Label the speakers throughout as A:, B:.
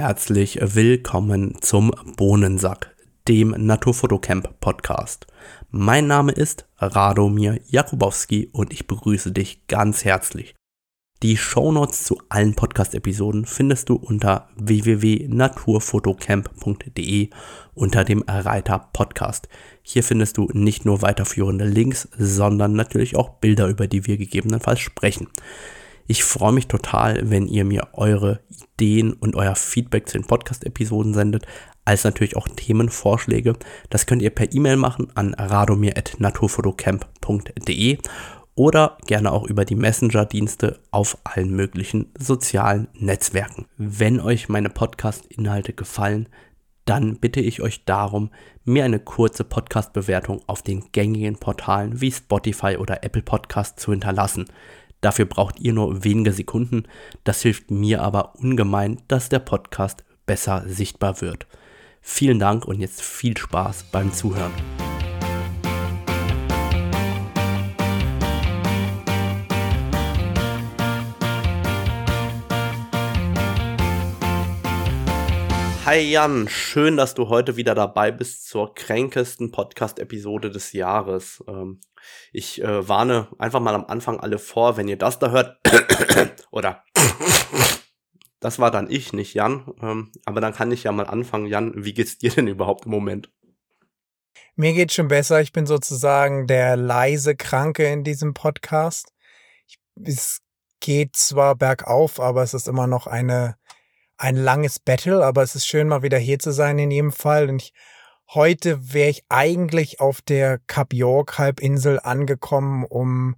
A: herzlich willkommen zum Bohnensack, dem Naturfotocamp Podcast. Mein Name ist Radomir Jakubowski und ich begrüße dich ganz herzlich. Die Shownotes zu allen Podcast-Episoden findest du unter www.naturfotocamp.de unter dem Reiter Podcast. Hier findest du nicht nur weiterführende Links, sondern natürlich auch Bilder, über die wir gegebenenfalls sprechen. Ich freue mich total, wenn ihr mir eure Ideen und euer Feedback zu den Podcast-Episoden sendet, als natürlich auch Themenvorschläge. Das könnt ihr per E-Mail machen an radomir.naturfotocamp.de oder gerne auch über die Messenger-Dienste auf allen möglichen sozialen Netzwerken. Wenn euch meine Podcast-Inhalte gefallen, dann bitte ich euch darum, mir eine kurze Podcast-Bewertung auf den gängigen Portalen wie Spotify oder Apple Podcast zu hinterlassen. Dafür braucht ihr nur wenige Sekunden, das hilft mir aber ungemein, dass der Podcast besser sichtbar wird. Vielen Dank und jetzt viel Spaß beim Zuhören. Hi Jan, schön, dass du heute wieder dabei bist zur kränkesten Podcast-Episode des Jahres. Ähm, ich äh, warne einfach mal am Anfang alle vor, wenn ihr das da hört, oder das war dann ich, nicht Jan. Ähm, aber dann kann ich ja mal anfangen. Jan, wie geht's dir denn überhaupt im Moment?
B: Mir geht's schon besser. Ich bin sozusagen der leise Kranke in diesem Podcast. Ich, es geht zwar bergauf, aber es ist immer noch eine ein langes Battle, aber es ist schön, mal wieder hier zu sein in jedem Fall. Und ich, heute wäre ich eigentlich auf der Kap York Halbinsel angekommen, um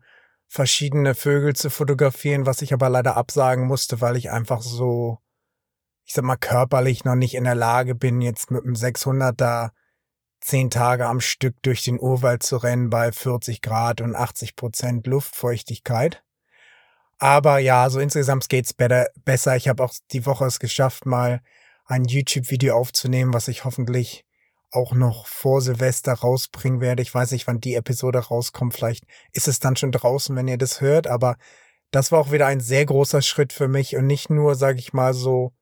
B: verschiedene Vögel zu fotografieren, was ich aber leider absagen musste, weil ich einfach so, ich sag mal, körperlich noch nicht in der Lage bin, jetzt mit einem 600er zehn Tage am Stück durch den Urwald zu rennen bei 40 Grad und 80 Prozent Luftfeuchtigkeit. Aber ja, so insgesamt geht's better, besser. Ich habe auch die Woche es geschafft, mal ein YouTube-Video aufzunehmen, was ich hoffentlich auch noch vor Silvester rausbringen werde. Ich weiß nicht, wann die Episode rauskommt. Vielleicht ist es dann schon draußen, wenn ihr das hört. Aber das war auch wieder ein sehr großer Schritt für mich und nicht nur, sage ich mal, so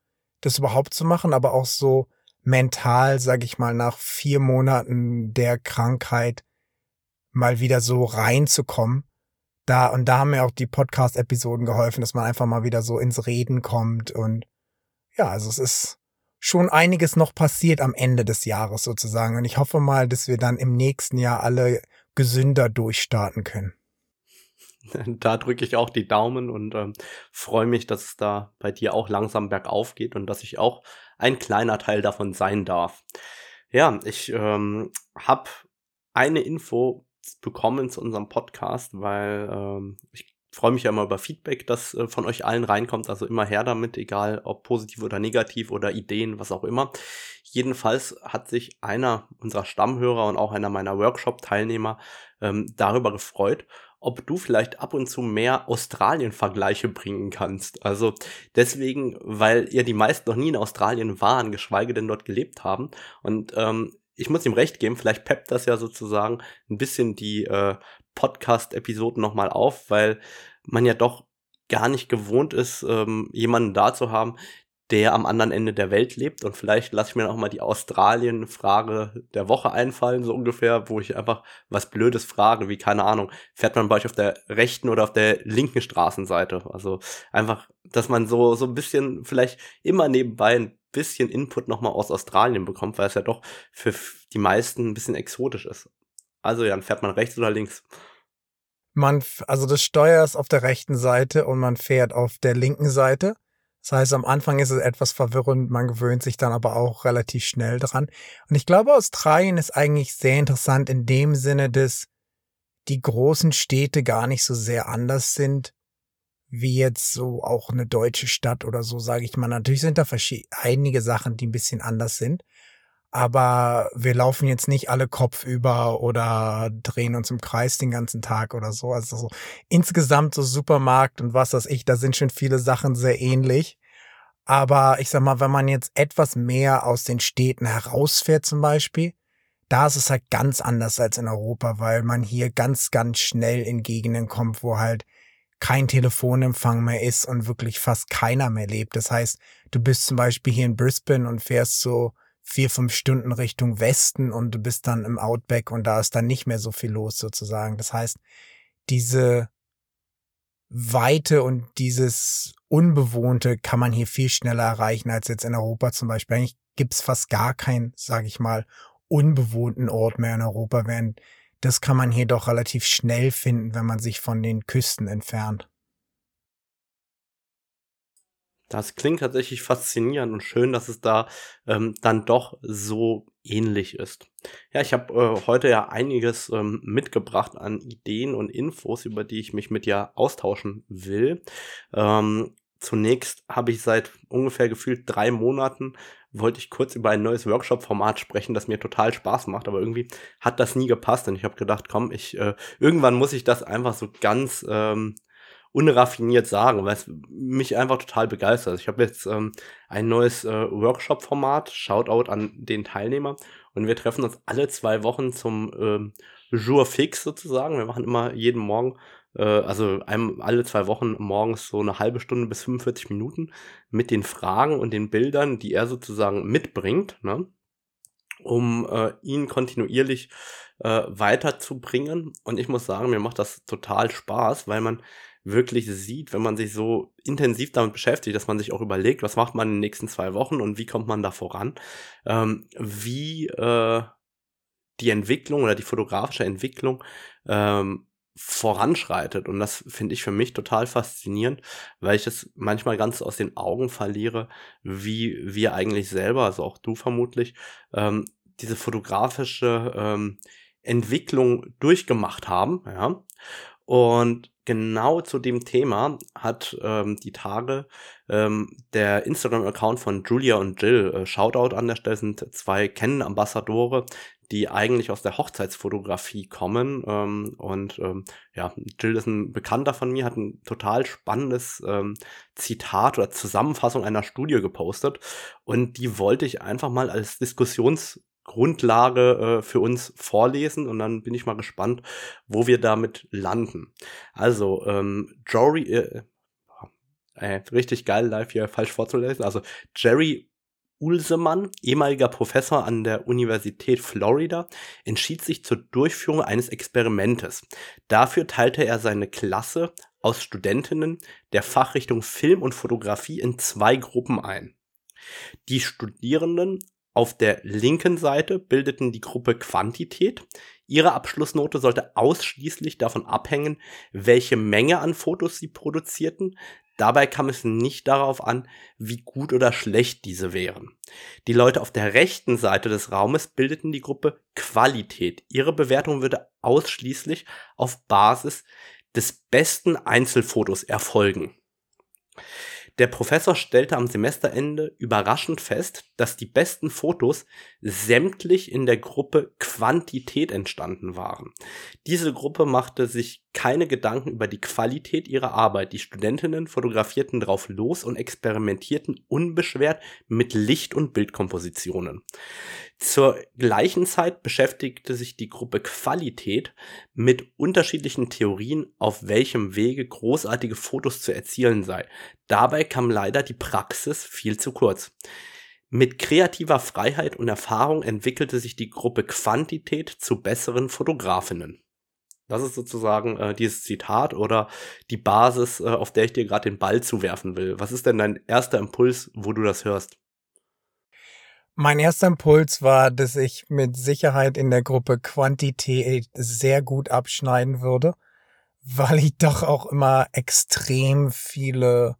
B: das überhaupt zu machen, aber auch so mental, sage ich mal, nach vier Monaten der Krankheit mal wieder so reinzukommen da, und da haben mir auch die Podcast-Episoden geholfen, dass man einfach mal wieder so ins Reden kommt und ja, also es ist schon einiges noch passiert am Ende des Jahres sozusagen. Und ich hoffe mal, dass wir dann im nächsten Jahr alle gesünder durchstarten können.
A: Da drücke ich auch die Daumen und ähm, freue mich, dass es da bei dir auch langsam bergauf geht und dass ich auch ein kleiner Teil davon sein darf. Ja, ich ähm, habe eine Info bekommen zu unserem Podcast, weil ähm, ich freue mich ja immer über Feedback, das äh, von euch allen reinkommt. Also immer her damit, egal ob positiv oder negativ oder Ideen, was auch immer. Jedenfalls hat sich einer unserer Stammhörer und auch einer meiner Workshop-Teilnehmer ähm, darüber gefreut, ob du vielleicht ab und zu mehr Australien-Vergleiche bringen kannst. Also deswegen, weil ihr die meisten noch nie in Australien waren, geschweige denn dort gelebt haben. Und ähm, ich muss ihm recht geben, vielleicht peppt das ja sozusagen ein bisschen die äh, Podcast-Episoden nochmal auf, weil man ja doch gar nicht gewohnt ist, ähm, jemanden da zu haben, der am anderen Ende der Welt lebt. Und vielleicht lasse ich mir noch mal die Australien-Frage der Woche einfallen, so ungefähr, wo ich einfach was Blödes frage, wie keine Ahnung, fährt man bei euch auf der rechten oder auf der linken Straßenseite? Also einfach, dass man so, so ein bisschen vielleicht immer nebenbei ein bisschen Input nochmal aus Australien bekommt, weil es ja doch für die meisten ein bisschen exotisch ist. Also dann fährt man rechts oder links.
B: Man, also das Steuer ist auf der rechten Seite und man fährt auf der linken Seite. Das heißt, am Anfang ist es etwas verwirrend, man gewöhnt sich dann aber auch relativ schnell dran. Und ich glaube, Australien ist eigentlich sehr interessant in dem Sinne, dass die großen Städte gar nicht so sehr anders sind wie jetzt so auch eine deutsche Stadt oder so, sage ich mal. Natürlich sind da einige Sachen, die ein bisschen anders sind. Aber wir laufen jetzt nicht alle kopfüber oder drehen uns im Kreis den ganzen Tag oder so. Also so insgesamt so Supermarkt und was weiß ich, da sind schon viele Sachen sehr ähnlich. Aber ich sag mal, wenn man jetzt etwas mehr aus den Städten herausfährt zum Beispiel, da ist es halt ganz anders als in Europa, weil man hier ganz, ganz schnell in Gegenden kommt, wo halt kein Telefonempfang mehr ist und wirklich fast keiner mehr lebt. Das heißt, du bist zum Beispiel hier in Brisbane und fährst so vier, fünf Stunden Richtung Westen und du bist dann im Outback und da ist dann nicht mehr so viel los sozusagen. Das heißt, diese Weite und dieses Unbewohnte kann man hier viel schneller erreichen als jetzt in Europa zum Beispiel. Eigentlich gibt's fast gar keinen, sage ich mal, unbewohnten Ort mehr in Europa, während das kann man hier doch relativ schnell finden, wenn man sich von den Küsten entfernt.
A: Das klingt tatsächlich faszinierend und schön, dass es da ähm, dann doch so ähnlich ist. Ja, ich habe äh, heute ja einiges ähm, mitgebracht an Ideen und Infos, über die ich mich mit dir austauschen will. Ähm, zunächst habe ich seit ungefähr gefühlt drei Monaten wollte ich kurz über ein neues Workshop-Format sprechen, das mir total Spaß macht, aber irgendwie hat das nie gepasst und ich habe gedacht, komm, ich äh, irgendwann muss ich das einfach so ganz ähm, unraffiniert sagen, weil es mich einfach total begeistert. Ich habe jetzt ähm, ein neues äh, Workshop-Format, Shoutout an den Teilnehmer und wir treffen uns alle zwei Wochen zum ähm, Jour fix sozusagen. Wir machen immer jeden Morgen, äh, also einem, alle zwei Wochen morgens so eine halbe Stunde bis 45 Minuten mit den Fragen und den Bildern, die er sozusagen mitbringt, ne? um äh, ihn kontinuierlich äh, weiterzubringen. Und ich muss sagen, mir macht das total Spaß, weil man wirklich sieht, wenn man sich so intensiv damit beschäftigt, dass man sich auch überlegt, was macht man in den nächsten zwei Wochen und wie kommt man da voran, ähm, wie äh, die Entwicklung oder die fotografische Entwicklung ähm, voranschreitet. Und das finde ich für mich total faszinierend, weil ich es manchmal ganz aus den Augen verliere, wie wir eigentlich selber, also auch du vermutlich, ähm, diese fotografische ähm, Entwicklung durchgemacht haben. Ja? Und genau zu dem Thema hat ähm, die Tage ähm, der Instagram-Account von Julia und Jill, äh, Shoutout an der Stelle, sind zwei Canon-Ambassadore, die eigentlich aus der Hochzeitsfotografie kommen. Ähm, und ähm, ja, Jill ist ein Bekannter von mir, hat ein total spannendes ähm, Zitat oder Zusammenfassung einer Studie gepostet. Und die wollte ich einfach mal als Diskussions Grundlage äh, für uns vorlesen und dann bin ich mal gespannt, wo wir damit landen. Also, ähm, Jory, äh, äh, richtig geil, live hier falsch vorzulesen. Also, Jerry Ulsemann, ehemaliger Professor an der Universität Florida, entschied sich zur Durchführung eines Experimentes. Dafür teilte er seine Klasse aus Studentinnen der Fachrichtung Film und Fotografie in zwei Gruppen ein. Die Studierenden auf der linken Seite bildeten die Gruppe Quantität. Ihre Abschlussnote sollte ausschließlich davon abhängen, welche Menge an Fotos sie produzierten. Dabei kam es nicht darauf an, wie gut oder schlecht diese wären. Die Leute auf der rechten Seite des Raumes bildeten die Gruppe Qualität. Ihre Bewertung würde ausschließlich auf Basis des besten Einzelfotos erfolgen. Der Professor stellte am Semesterende überraschend fest, dass die besten Fotos sämtlich in der Gruppe Quantität entstanden waren. Diese Gruppe machte sich keine Gedanken über die Qualität ihrer Arbeit. Die Studentinnen fotografierten drauf los und experimentierten unbeschwert mit Licht- und Bildkompositionen. Zur gleichen Zeit beschäftigte sich die Gruppe Qualität mit unterschiedlichen Theorien, auf welchem Wege großartige Fotos zu erzielen sei. Dabei kam leider die Praxis viel zu kurz. Mit kreativer Freiheit und Erfahrung entwickelte sich die Gruppe Quantität zu besseren Fotografinnen. Das ist sozusagen äh, dieses Zitat oder die Basis, äh, auf der ich dir gerade den Ball zuwerfen will. Was ist denn dein erster Impuls, wo du das hörst?
B: Mein erster Impuls war, dass ich mit Sicherheit in der Gruppe Quantität sehr gut abschneiden würde, weil ich doch auch immer extrem viele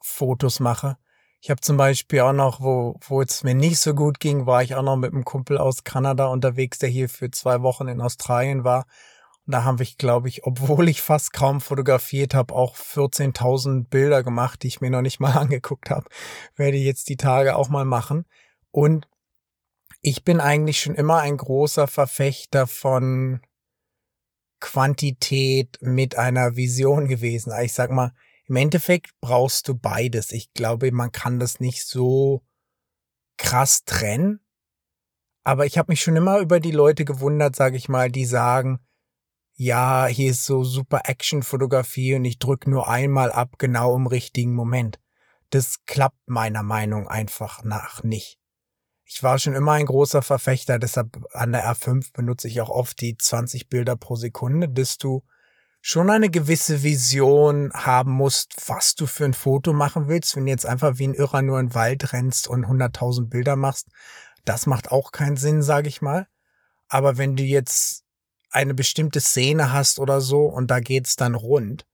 B: Fotos mache. Ich habe zum Beispiel auch noch, wo, wo es mir nicht so gut ging, war ich auch noch mit einem Kumpel aus Kanada unterwegs, der hier für zwei Wochen in Australien war. Da habe ich, glaube ich, obwohl ich fast kaum fotografiert habe, auch 14.000 Bilder gemacht, die ich mir noch nicht mal angeguckt habe. Werde jetzt die Tage auch mal machen. Und ich bin eigentlich schon immer ein großer Verfechter von Quantität mit einer Vision gewesen. Ich sag mal, im Endeffekt brauchst du beides. Ich glaube, man kann das nicht so krass trennen. Aber ich habe mich schon immer über die Leute gewundert, sage ich mal, die sagen, ja, hier ist so super Action-Fotografie und ich drück nur einmal ab, genau im richtigen Moment. Das klappt meiner Meinung einfach nach nicht. Ich war schon immer ein großer Verfechter, deshalb an der R5 benutze ich auch oft die 20 Bilder pro Sekunde, dass du schon eine gewisse Vision haben musst, was du für ein Foto machen willst. Wenn du jetzt einfach wie ein Irrer nur in den Wald rennst und 100.000 Bilder machst, das macht auch keinen Sinn, sage ich mal. Aber wenn du jetzt eine bestimmte Szene hast oder so und da geht's dann rund,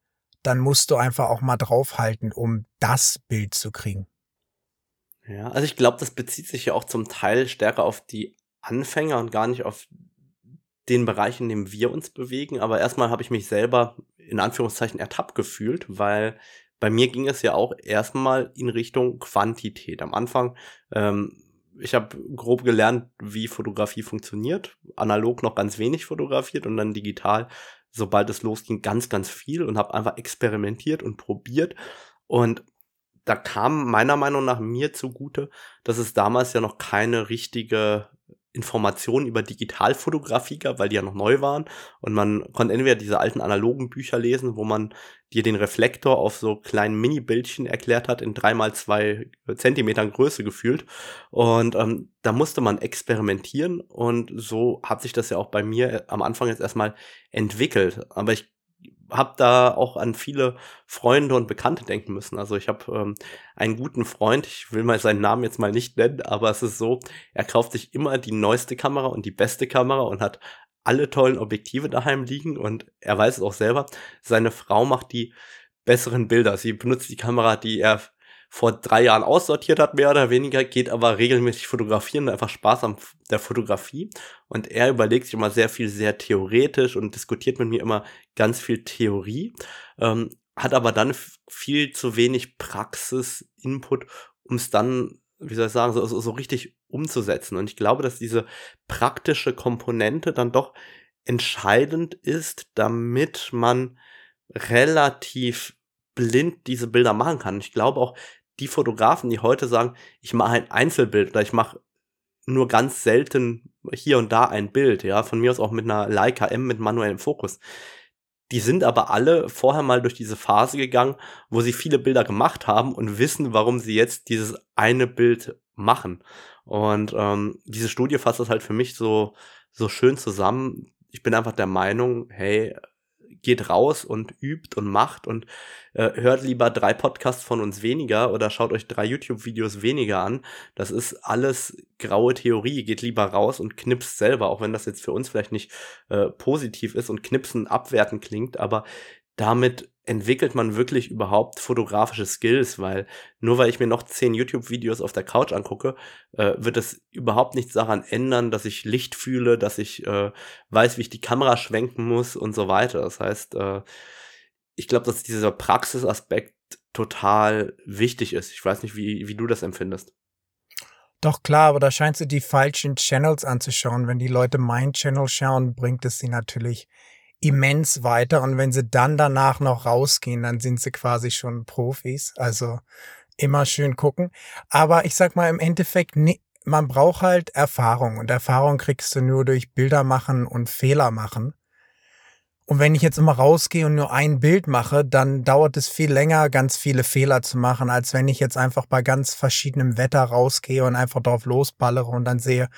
B: dann musst du einfach auch mal draufhalten, um das Bild zu kriegen.
A: Ja, also ich glaube, das bezieht sich ja auch zum Teil stärker auf die Anfänger und gar nicht auf den Bereich, in dem wir uns bewegen. Aber erstmal habe ich mich selber in Anführungszeichen ertappt gefühlt, weil bei mir ging es ja auch erstmal in Richtung Quantität. Am Anfang, ähm, ich habe grob gelernt, wie Fotografie funktioniert, analog noch ganz wenig fotografiert und dann digital, sobald es losging, ganz, ganz viel und habe einfach experimentiert und probiert. Und da kam meiner Meinung nach mir zugute, dass es damals ja noch keine richtige Informationen über Digitalfotografie gab, weil die ja noch neu waren. Und man konnte entweder diese alten analogen Bücher lesen, wo man dir den Reflektor auf so kleinen Mini-Bildchen erklärt hat, in dreimal zwei Zentimetern Größe gefühlt. Und ähm, da musste man experimentieren. Und so hat sich das ja auch bei mir am Anfang jetzt erstmal entwickelt. Aber ich habe da auch an viele Freunde und Bekannte denken müssen. Also ich habe ähm, einen guten Freund, ich will mal seinen Namen jetzt mal nicht nennen, aber es ist so, er kauft sich immer die neueste Kamera und die beste Kamera und hat alle tollen Objektive daheim liegen und er weiß es auch selber, seine Frau macht die besseren Bilder. Sie benutzt die Kamera, die er vor drei Jahren aussortiert hat, mehr oder weniger, geht aber regelmäßig fotografieren, einfach Spaß an der Fotografie. Und er überlegt sich immer sehr viel, sehr theoretisch und diskutiert mit mir immer ganz viel Theorie, ähm, hat aber dann viel zu wenig Praxis-Input, um es dann, wie soll ich sagen, so, so, so richtig umzusetzen. Und ich glaube, dass diese praktische Komponente dann doch entscheidend ist, damit man relativ blind diese Bilder machen kann. Ich glaube auch, die Fotografen, die heute sagen, ich mache ein Einzelbild oder ich mache nur ganz selten hier und da ein Bild, ja, von mir aus auch mit einer Leica M mit manuellem Fokus. Die sind aber alle vorher mal durch diese Phase gegangen, wo sie viele Bilder gemacht haben und wissen, warum sie jetzt dieses eine Bild machen. Und ähm, diese Studie fasst das halt für mich so, so schön zusammen. Ich bin einfach der Meinung, hey, geht raus und übt und macht und äh, hört lieber drei Podcasts von uns weniger oder schaut euch drei YouTube-Videos weniger an. Das ist alles graue Theorie. Geht lieber raus und knipst selber, auch wenn das jetzt für uns vielleicht nicht äh, positiv ist und knipsen abwerten klingt, aber damit entwickelt man wirklich überhaupt fotografische Skills, weil nur weil ich mir noch zehn YouTube-Videos auf der Couch angucke, äh, wird es überhaupt nichts daran ändern, dass ich Licht fühle, dass ich äh, weiß, wie ich die Kamera schwenken muss und so weiter. Das heißt, äh, ich glaube, dass dieser Praxisaspekt total wichtig ist. Ich weiß nicht, wie, wie du das empfindest.
B: Doch klar, aber da scheinst du die falschen Channels anzuschauen. Wenn die Leute mein Channel schauen, bringt es sie natürlich immens weiter. Und wenn sie dann danach noch rausgehen, dann sind sie quasi schon Profis. Also immer schön gucken. Aber ich sag mal im Endeffekt, man braucht halt Erfahrung. Und Erfahrung kriegst du nur durch Bilder machen und Fehler machen. Und wenn ich jetzt immer rausgehe und nur ein Bild mache, dann dauert es viel länger, ganz viele Fehler zu machen, als wenn ich jetzt einfach bei ganz verschiedenem Wetter rausgehe und einfach drauf losballere und dann sehe,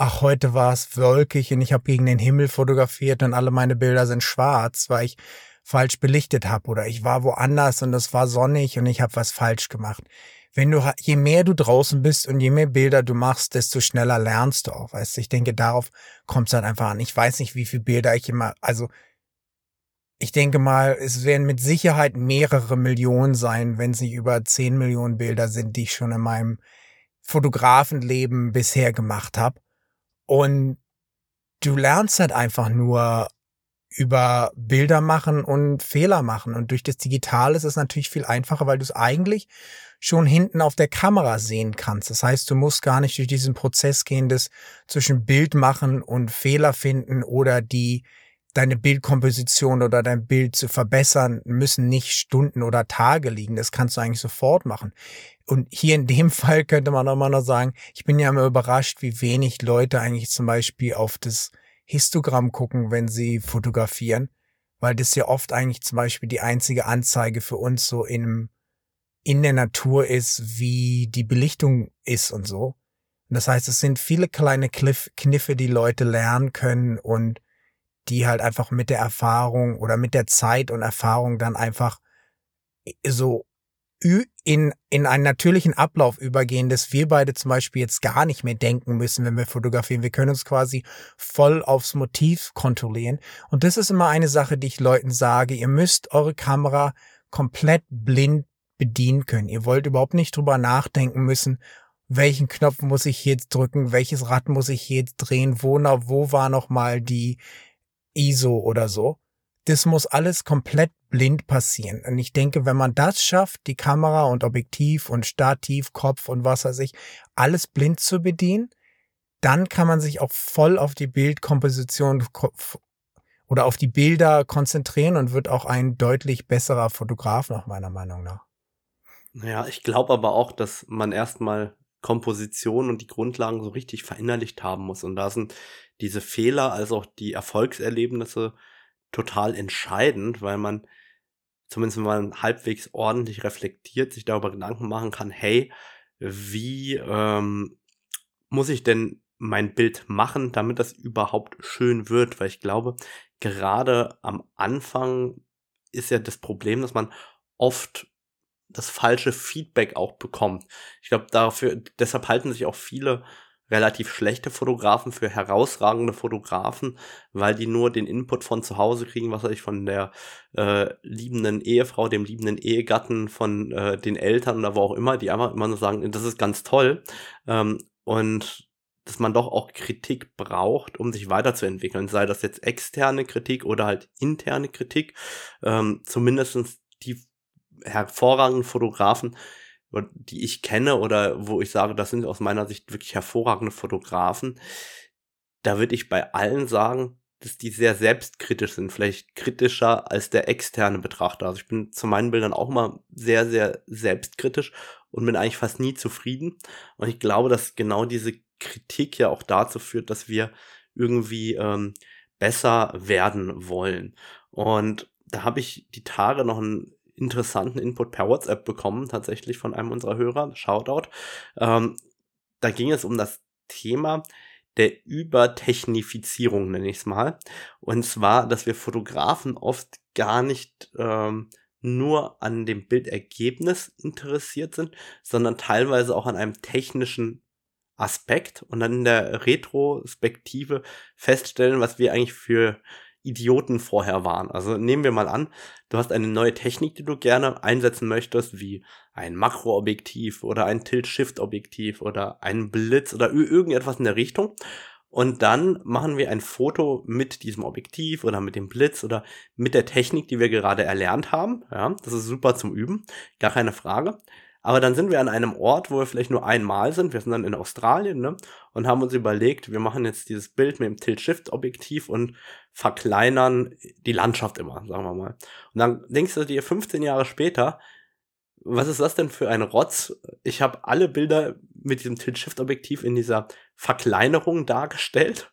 B: ach, heute war es wolkig und ich habe gegen den Himmel fotografiert und alle meine Bilder sind schwarz, weil ich falsch belichtet habe oder ich war woanders und es war sonnig und ich habe was falsch gemacht. Wenn du je mehr du draußen bist und je mehr Bilder du machst, desto schneller lernst du auch. Weißt du, ich denke, darauf kommt es halt einfach an. Ich weiß nicht, wie viele Bilder ich immer, also ich denke mal, es werden mit Sicherheit mehrere Millionen sein, wenn es nicht über zehn Millionen Bilder sind, die ich schon in meinem Fotografenleben bisher gemacht habe. Und du lernst halt einfach nur über Bilder machen und Fehler machen. Und durch das Digitale ist es natürlich viel einfacher, weil du es eigentlich schon hinten auf der Kamera sehen kannst. Das heißt, du musst gar nicht durch diesen Prozess gehen, das zwischen Bild machen und Fehler finden oder die deine Bildkomposition oder dein Bild zu verbessern, müssen nicht Stunden oder Tage liegen. Das kannst du eigentlich sofort machen. Und hier in dem Fall könnte man auch mal noch sagen, ich bin ja immer überrascht, wie wenig Leute eigentlich zum Beispiel auf das Histogramm gucken, wenn sie fotografieren, weil das ja oft eigentlich zum Beispiel die einzige Anzeige für uns so in, in der Natur ist, wie die Belichtung ist und so. Und das heißt, es sind viele kleine Kniffe, die Leute lernen können und die halt einfach mit der Erfahrung oder mit der Zeit und Erfahrung dann einfach so in, in einen natürlichen Ablauf übergehen, dass wir beide zum Beispiel jetzt gar nicht mehr denken müssen, wenn wir fotografieren. Wir können uns quasi voll aufs Motiv kontrollieren. Und das ist immer eine Sache, die ich Leuten sage. Ihr müsst eure Kamera komplett blind bedienen können. Ihr wollt überhaupt nicht drüber nachdenken müssen, welchen Knopf muss ich jetzt drücken, welches Rad muss ich jetzt drehen, wo, wo war noch mal die ISO oder so das muss alles komplett blind passieren. Und ich denke, wenn man das schafft, die Kamera und Objektiv und Stativ, Kopf und was weiß ich, alles blind zu bedienen, dann kann man sich auch voll auf die Bildkomposition oder auf die Bilder konzentrieren und wird auch ein deutlich besserer Fotograf nach meiner Meinung nach.
A: Ja, ich glaube aber auch, dass man erstmal Komposition und die Grundlagen so richtig verinnerlicht haben muss. Und da sind diese Fehler als auch die Erfolgserlebnisse total entscheidend, weil man zumindest wenn man halbwegs ordentlich reflektiert, sich darüber Gedanken machen kann, hey, wie ähm, muss ich denn mein Bild machen, damit das überhaupt schön wird? Weil ich glaube, gerade am Anfang ist ja das Problem, dass man oft das falsche Feedback auch bekommt. Ich glaube, dafür, deshalb halten sich auch viele relativ schlechte Fotografen für herausragende Fotografen, weil die nur den Input von zu Hause kriegen, was weiß ich, von der äh, liebenden Ehefrau, dem liebenden Ehegatten, von äh, den Eltern oder wo auch immer, die einfach immer nur sagen, das ist ganz toll. Ähm, und dass man doch auch Kritik braucht, um sich weiterzuentwickeln, sei das jetzt externe Kritik oder halt interne Kritik. Ähm, zumindestens die hervorragenden Fotografen die ich kenne oder wo ich sage, das sind aus meiner Sicht wirklich hervorragende Fotografen, da würde ich bei allen sagen, dass die sehr selbstkritisch sind, vielleicht kritischer als der externe Betrachter. Also ich bin zu meinen Bildern auch immer sehr, sehr selbstkritisch und bin eigentlich fast nie zufrieden. Und ich glaube, dass genau diese Kritik ja auch dazu führt, dass wir irgendwie ähm, besser werden wollen. Und da habe ich die Tage noch ein interessanten Input per WhatsApp bekommen, tatsächlich von einem unserer Hörer. Shoutout. Ähm, da ging es um das Thema der Übertechnifizierung, nenne ich es mal. Und zwar, dass wir Fotografen oft gar nicht ähm, nur an dem Bildergebnis interessiert sind, sondern teilweise auch an einem technischen Aspekt und dann in der Retrospektive feststellen, was wir eigentlich für Idioten vorher waren. Also nehmen wir mal an, du hast eine neue Technik, die du gerne einsetzen möchtest, wie ein Makroobjektiv oder ein Tilt-Shift-Objektiv oder ein Blitz oder irgendetwas in der Richtung. Und dann machen wir ein Foto mit diesem Objektiv oder mit dem Blitz oder mit der Technik, die wir gerade erlernt haben. Ja, das ist super zum Üben, gar keine Frage. Aber dann sind wir an einem Ort, wo wir vielleicht nur einmal sind. Wir sind dann in Australien, ne? Und haben uns überlegt, wir machen jetzt dieses Bild mit dem Tilt-Shift-Objektiv und verkleinern die Landschaft immer, sagen wir mal. Und dann denkst du dir 15 Jahre später, was ist das denn für ein Rotz? Ich habe alle Bilder mit diesem Tilt-Shift-Objektiv in dieser Verkleinerung dargestellt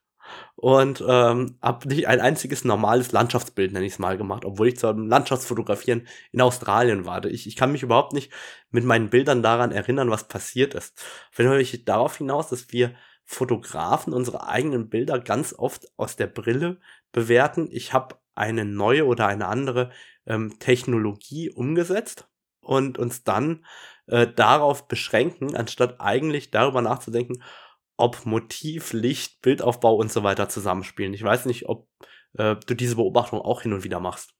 A: und ähm, habe nicht ein einziges normales Landschaftsbild, nenne ich es mal, gemacht, obwohl ich zum Landschaftsfotografieren in Australien war. Ich, ich kann mich überhaupt nicht mit meinen Bildern daran erinnern, was passiert ist. Fall ich darauf hinaus, dass wir Fotografen unsere eigenen Bilder ganz oft aus der Brille bewerten. Ich habe eine neue oder eine andere ähm, Technologie umgesetzt und uns dann äh, darauf beschränken, anstatt eigentlich darüber nachzudenken, ob Motiv, Licht, Bildaufbau und so weiter zusammenspielen. Ich weiß nicht, ob äh, du diese Beobachtung auch hin und wieder machst.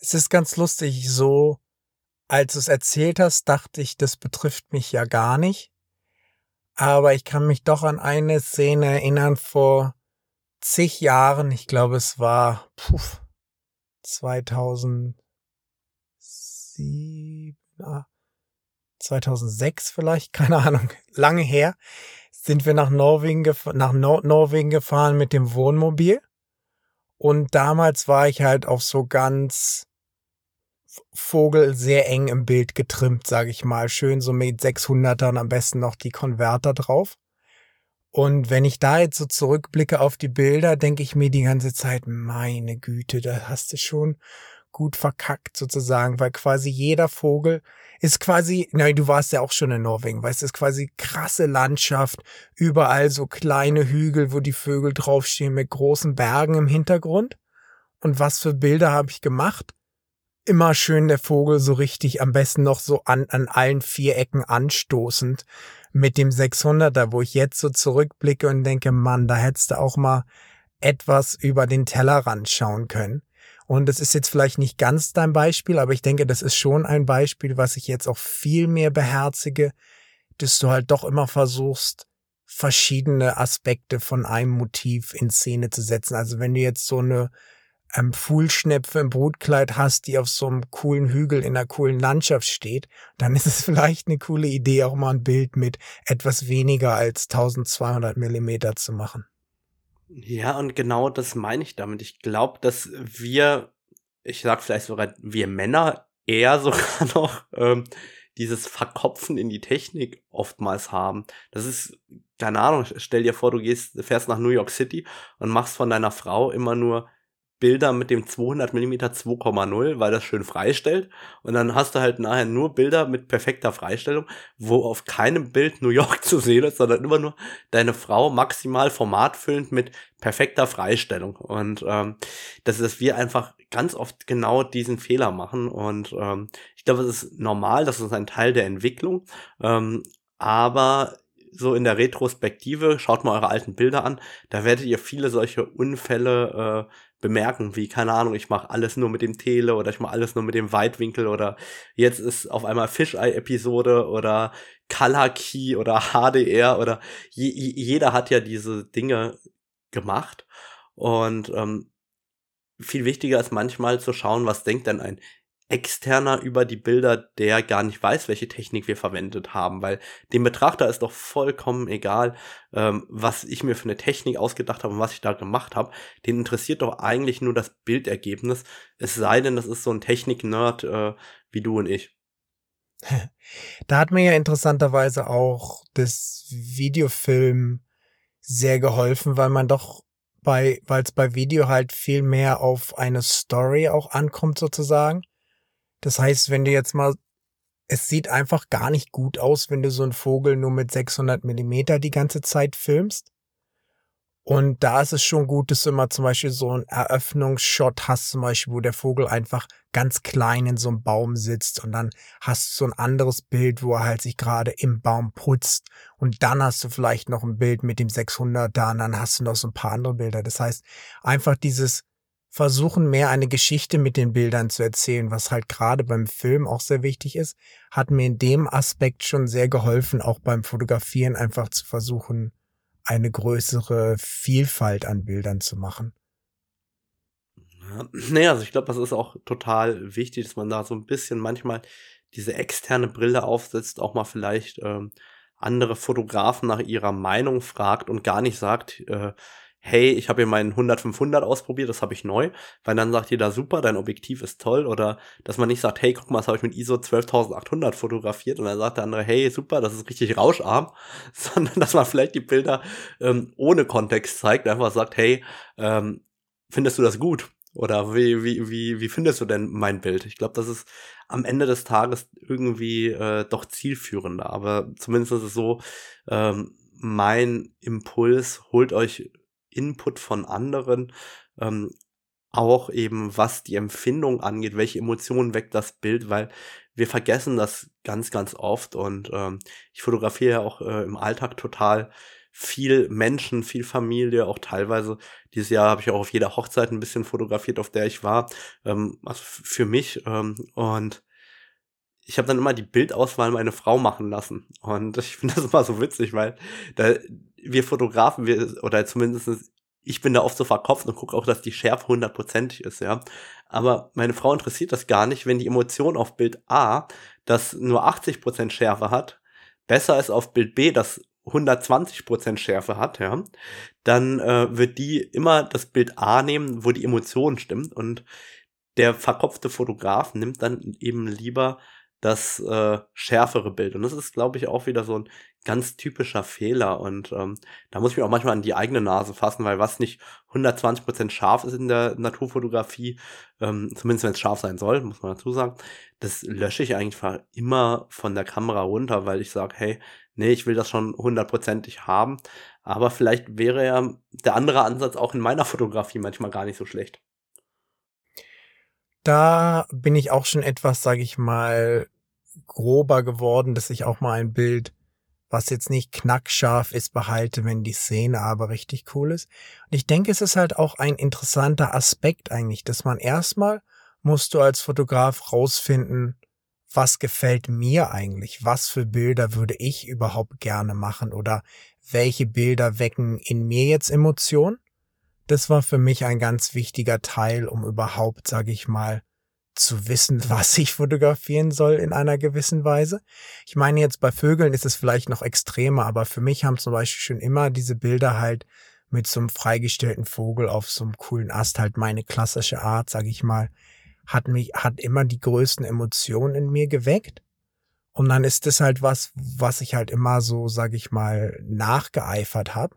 B: Es ist ganz lustig, so als du es erzählt hast, dachte ich, das betrifft mich ja gar nicht. Aber ich kann mich doch an eine Szene erinnern vor zig Jahren. Ich glaube, es war puh, 2007. 2006 vielleicht, keine Ahnung, lange her, sind wir nach Norwegen, nach Nordnorwegen gefahren mit dem Wohnmobil. Und damals war ich halt auf so ganz Vogel sehr eng im Bild getrimmt, sage ich mal. Schön so mit 600ern, am besten noch die Konverter drauf. Und wenn ich da jetzt so zurückblicke auf die Bilder, denke ich mir die ganze Zeit, meine Güte, da hast du schon gut verkackt sozusagen, weil quasi jeder Vogel ist quasi, na, du warst ja auch schon in Norwegen, weißt du, ist quasi krasse Landschaft, überall so kleine Hügel, wo die Vögel draufstehen mit großen Bergen im Hintergrund. Und was für Bilder habe ich gemacht? Immer schön der Vogel so richtig, am besten noch so an, an allen vier Ecken anstoßend mit dem 600er, wo ich jetzt so zurückblicke und denke, Mann, da hättest du auch mal etwas über den Tellerrand schauen können. Und das ist jetzt vielleicht nicht ganz dein Beispiel, aber ich denke, das ist schon ein Beispiel, was ich jetzt auch viel mehr beherzige, dass du halt doch immer versuchst, verschiedene Aspekte von einem Motiv in Szene zu setzen. Also wenn du jetzt so eine ähm, Pfuhlschnepfe im Brutkleid hast, die auf so einem coolen Hügel in einer coolen Landschaft steht, dann ist es vielleicht eine coole Idee, auch mal ein Bild mit etwas weniger als 1200 Millimeter zu machen.
A: Ja, und genau das meine ich damit. Ich glaube, dass wir, ich sag vielleicht sogar wir Männer eher sogar noch ähm, dieses Verkopfen in die Technik oftmals haben. Das ist, keine Ahnung, stell dir vor, du gehst, fährst nach New York City und machst von deiner Frau immer nur Bilder mit dem 200 mm 2,0, weil das schön freistellt. Und dann hast du halt nachher nur Bilder mit perfekter Freistellung, wo auf keinem Bild New York zu sehen ist, sondern immer nur deine Frau maximal formatfüllend mit perfekter Freistellung. Und ähm, das ist, wir einfach ganz oft genau diesen Fehler machen. Und ähm, ich glaube, es ist normal, das ist ein Teil der Entwicklung. Ähm, aber so in der Retrospektive, schaut mal eure alten Bilder an, da werdet ihr viele solche Unfälle äh, bemerken, wie, keine Ahnung, ich mache alles nur mit dem Tele oder ich mache alles nur mit dem Weitwinkel oder jetzt ist auf einmal Fisheye-Episode oder Color Key oder HDR oder je, jeder hat ja diese Dinge gemacht. Und ähm, viel wichtiger ist manchmal zu schauen, was denkt denn ein externer über die Bilder, der gar nicht weiß, welche Technik wir verwendet haben, weil dem Betrachter ist doch vollkommen egal, ähm, was ich mir für eine Technik ausgedacht habe und was ich da gemacht habe. Den interessiert doch eigentlich nur das Bildergebnis, es sei denn, das ist so ein Technik-Nerd äh, wie du und ich.
B: Da hat mir ja interessanterweise auch das Videofilm sehr geholfen, weil man doch bei, weil es bei Video halt viel mehr auf eine Story auch ankommt sozusagen. Das heißt, wenn du jetzt mal, es sieht einfach gar nicht gut aus, wenn du so einen Vogel nur mit 600 Millimeter die ganze Zeit filmst. Und da ist es schon gut, dass du immer zum Beispiel so einen Eröffnungsshot hast, zum Beispiel, wo der Vogel einfach ganz klein in so einem Baum sitzt und dann hast du so ein anderes Bild, wo er halt sich gerade im Baum putzt und dann hast du vielleicht noch ein Bild mit dem 600 da und dann hast du noch so ein paar andere Bilder. Das heißt, einfach dieses versuchen mehr eine Geschichte mit den Bildern zu erzählen, was halt gerade beim Film auch sehr wichtig ist, hat mir in dem Aspekt schon sehr geholfen, auch beim Fotografieren einfach zu versuchen, eine größere Vielfalt an Bildern zu machen.
A: Ja, naja, also ich glaube, das ist auch total wichtig, dass man da so ein bisschen manchmal diese externe Brille aufsetzt, auch mal vielleicht ähm, andere Fotografen nach ihrer Meinung fragt und gar nicht sagt, äh, hey, ich habe hier meinen 100-500 ausprobiert, das habe ich neu, weil dann sagt jeder, super, dein Objektiv ist toll, oder dass man nicht sagt, hey, guck mal, das habe ich mit ISO 12800 fotografiert, und dann sagt der andere, hey, super, das ist richtig rauscharm, sondern dass man vielleicht die Bilder ähm, ohne Kontext zeigt, einfach sagt, hey, ähm, findest du das gut? Oder wie, wie, wie, wie findest du denn mein Bild? Ich glaube, das ist am Ende des Tages irgendwie äh, doch zielführender. Aber zumindest ist es so, ähm, mein Impuls, holt euch Input von anderen, ähm, auch eben was die Empfindung angeht, welche Emotionen weckt das Bild, weil wir vergessen das ganz, ganz oft und ähm, ich fotografiere ja auch äh, im Alltag total viel Menschen, viel Familie, auch teilweise. Dieses Jahr habe ich auch auf jeder Hochzeit ein bisschen fotografiert, auf der ich war, ähm, also für mich ähm, und ich habe dann immer die Bildauswahl meine Frau machen lassen und ich finde das immer so witzig, weil da wir Fotografen, wir, oder zumindest ich bin da oft so verkopft und gucke auch, dass die Schärfe hundertprozentig ist, ja. Aber meine Frau interessiert das gar nicht, wenn die Emotion auf Bild A, das nur 80% Schärfe hat, besser ist auf Bild B, das 120% Schärfe hat, ja, dann äh, wird die immer das Bild A nehmen, wo die Emotion stimmt und der verkopfte Fotograf nimmt dann eben lieber das äh, schärfere Bild. Und das ist, glaube ich, auch wieder so ein ganz typischer Fehler. Und ähm, da muss ich mich auch manchmal an die eigene Nase fassen, weil was nicht 120% scharf ist in der Naturfotografie, ähm, zumindest wenn es scharf sein soll, muss man dazu sagen, das lösche ich eigentlich immer von der Kamera runter, weil ich sage, hey, nee, ich will das schon hundertprozentig haben. Aber vielleicht wäre ja der andere Ansatz auch in meiner Fotografie manchmal gar nicht so schlecht.
B: Da bin ich auch schon etwas, sage ich mal, grober geworden, dass ich auch mal ein Bild, was jetzt nicht knackscharf ist, behalte, wenn die Szene aber richtig cool ist. Und ich denke, es ist halt auch ein interessanter Aspekt eigentlich, dass man erstmal musst du als Fotograf rausfinden, was gefällt mir eigentlich? Was für Bilder würde ich überhaupt gerne machen? Oder welche Bilder wecken in mir jetzt Emotionen? Das war für mich ein ganz wichtiger Teil, um überhaupt, sage ich mal, zu wissen, was ich fotografieren soll in einer gewissen Weise. Ich meine jetzt bei Vögeln ist es vielleicht noch extremer, aber für mich haben zum Beispiel schon immer diese Bilder halt mit so einem freigestellten Vogel auf so einem coolen Ast halt meine klassische Art, sage ich mal, hat mich, hat immer die größten Emotionen in mir geweckt. Und dann ist das halt was, was ich halt immer so, sage ich mal, nachgeeifert habe.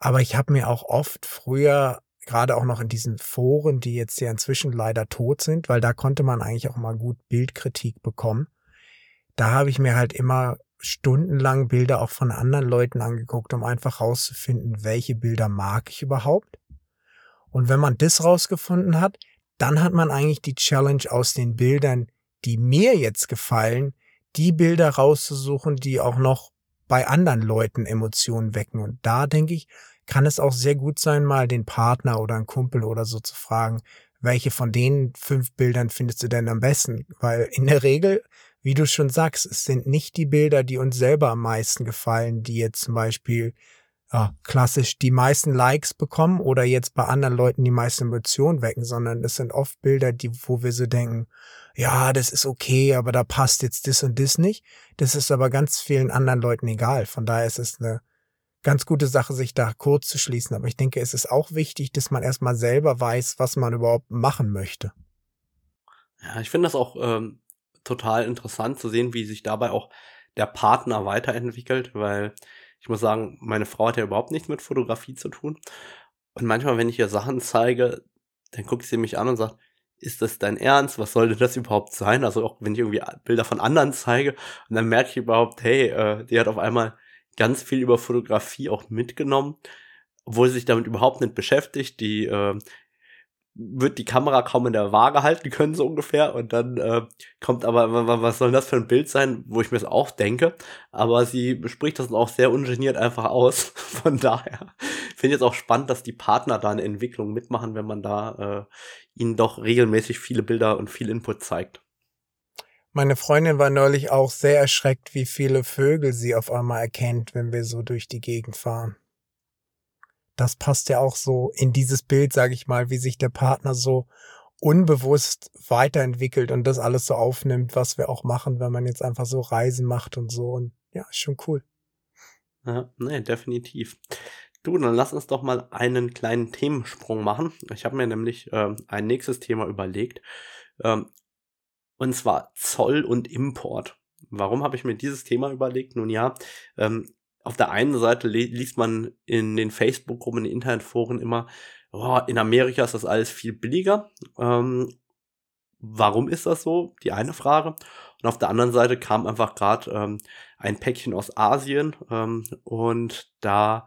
B: Aber ich habe mir auch oft früher gerade auch noch in diesen Foren, die jetzt ja inzwischen leider tot sind, weil da konnte man eigentlich auch mal gut Bildkritik bekommen. Da habe ich mir halt immer stundenlang Bilder auch von anderen Leuten angeguckt, um einfach rauszufinden, welche Bilder mag ich überhaupt. Und wenn man das rausgefunden hat, dann hat man eigentlich die Challenge aus den Bildern, die mir jetzt gefallen, die Bilder rauszusuchen, die auch noch bei anderen Leuten Emotionen wecken. Und da denke ich, kann es auch sehr gut sein, mal den Partner oder einen Kumpel oder so zu fragen, welche von den fünf Bildern findest du denn am besten? Weil in der Regel, wie du schon sagst, es sind nicht die Bilder, die uns selber am meisten gefallen, die jetzt zum Beispiel ja, klassisch die meisten Likes bekommen oder jetzt bei anderen Leuten die meisten Emotionen wecken, sondern es sind oft Bilder, die, wo wir so denken, ja, das ist okay, aber da passt jetzt das und das nicht. Das ist aber ganz vielen anderen Leuten egal. Von daher ist es eine ganz gute Sache, sich da kurz zu schließen. Aber ich denke, es ist auch wichtig, dass man erstmal selber weiß, was man überhaupt machen möchte.
A: Ja, ich finde das auch ähm, total interessant zu sehen, wie sich dabei auch der Partner weiterentwickelt, weil ich muss sagen, meine Frau hat ja überhaupt nichts mit Fotografie zu tun. Und manchmal, wenn ich ihr Sachen zeige, dann guckt sie mich an und sagt, ist das dein Ernst? Was sollte das überhaupt sein? Also auch wenn ich irgendwie Bilder von anderen zeige und dann merke ich überhaupt, hey, äh, die hat auf einmal ganz viel über Fotografie auch mitgenommen, obwohl sie sich damit überhaupt nicht beschäftigt. Die äh, wird die Kamera kaum in der Waage halten können, so ungefähr. Und dann äh, kommt aber, was soll das für ein Bild sein, wo ich mir das auch denke. Aber sie bespricht das auch sehr ungeniert einfach aus. Von daher finde es auch spannend, dass die Partner da eine Entwicklung mitmachen, wenn man da äh, ihnen doch regelmäßig viele Bilder und viel Input zeigt.
B: Meine Freundin war neulich auch sehr erschreckt, wie viele Vögel sie auf einmal erkennt, wenn wir so durch die Gegend fahren. Das passt ja auch so in dieses Bild, sage ich mal, wie sich der Partner so unbewusst weiterentwickelt und das alles so aufnimmt, was wir auch machen, wenn man jetzt einfach so Reisen macht und so. Und ja, schon cool.
A: Ja, nee, definitiv. Du, dann lass uns doch mal einen kleinen Themensprung machen. Ich habe mir nämlich äh, ein nächstes Thema überlegt. Ähm, und zwar Zoll und Import. Warum habe ich mir dieses Thema überlegt? Nun ja, ähm, auf der einen Seite liest man in den Facebook-Gruppen, in den Internetforen immer, oh, in Amerika ist das alles viel billiger. Ähm, warum ist das so? Die eine Frage. Und auf der anderen Seite kam einfach gerade ähm, ein Päckchen aus Asien ähm, und da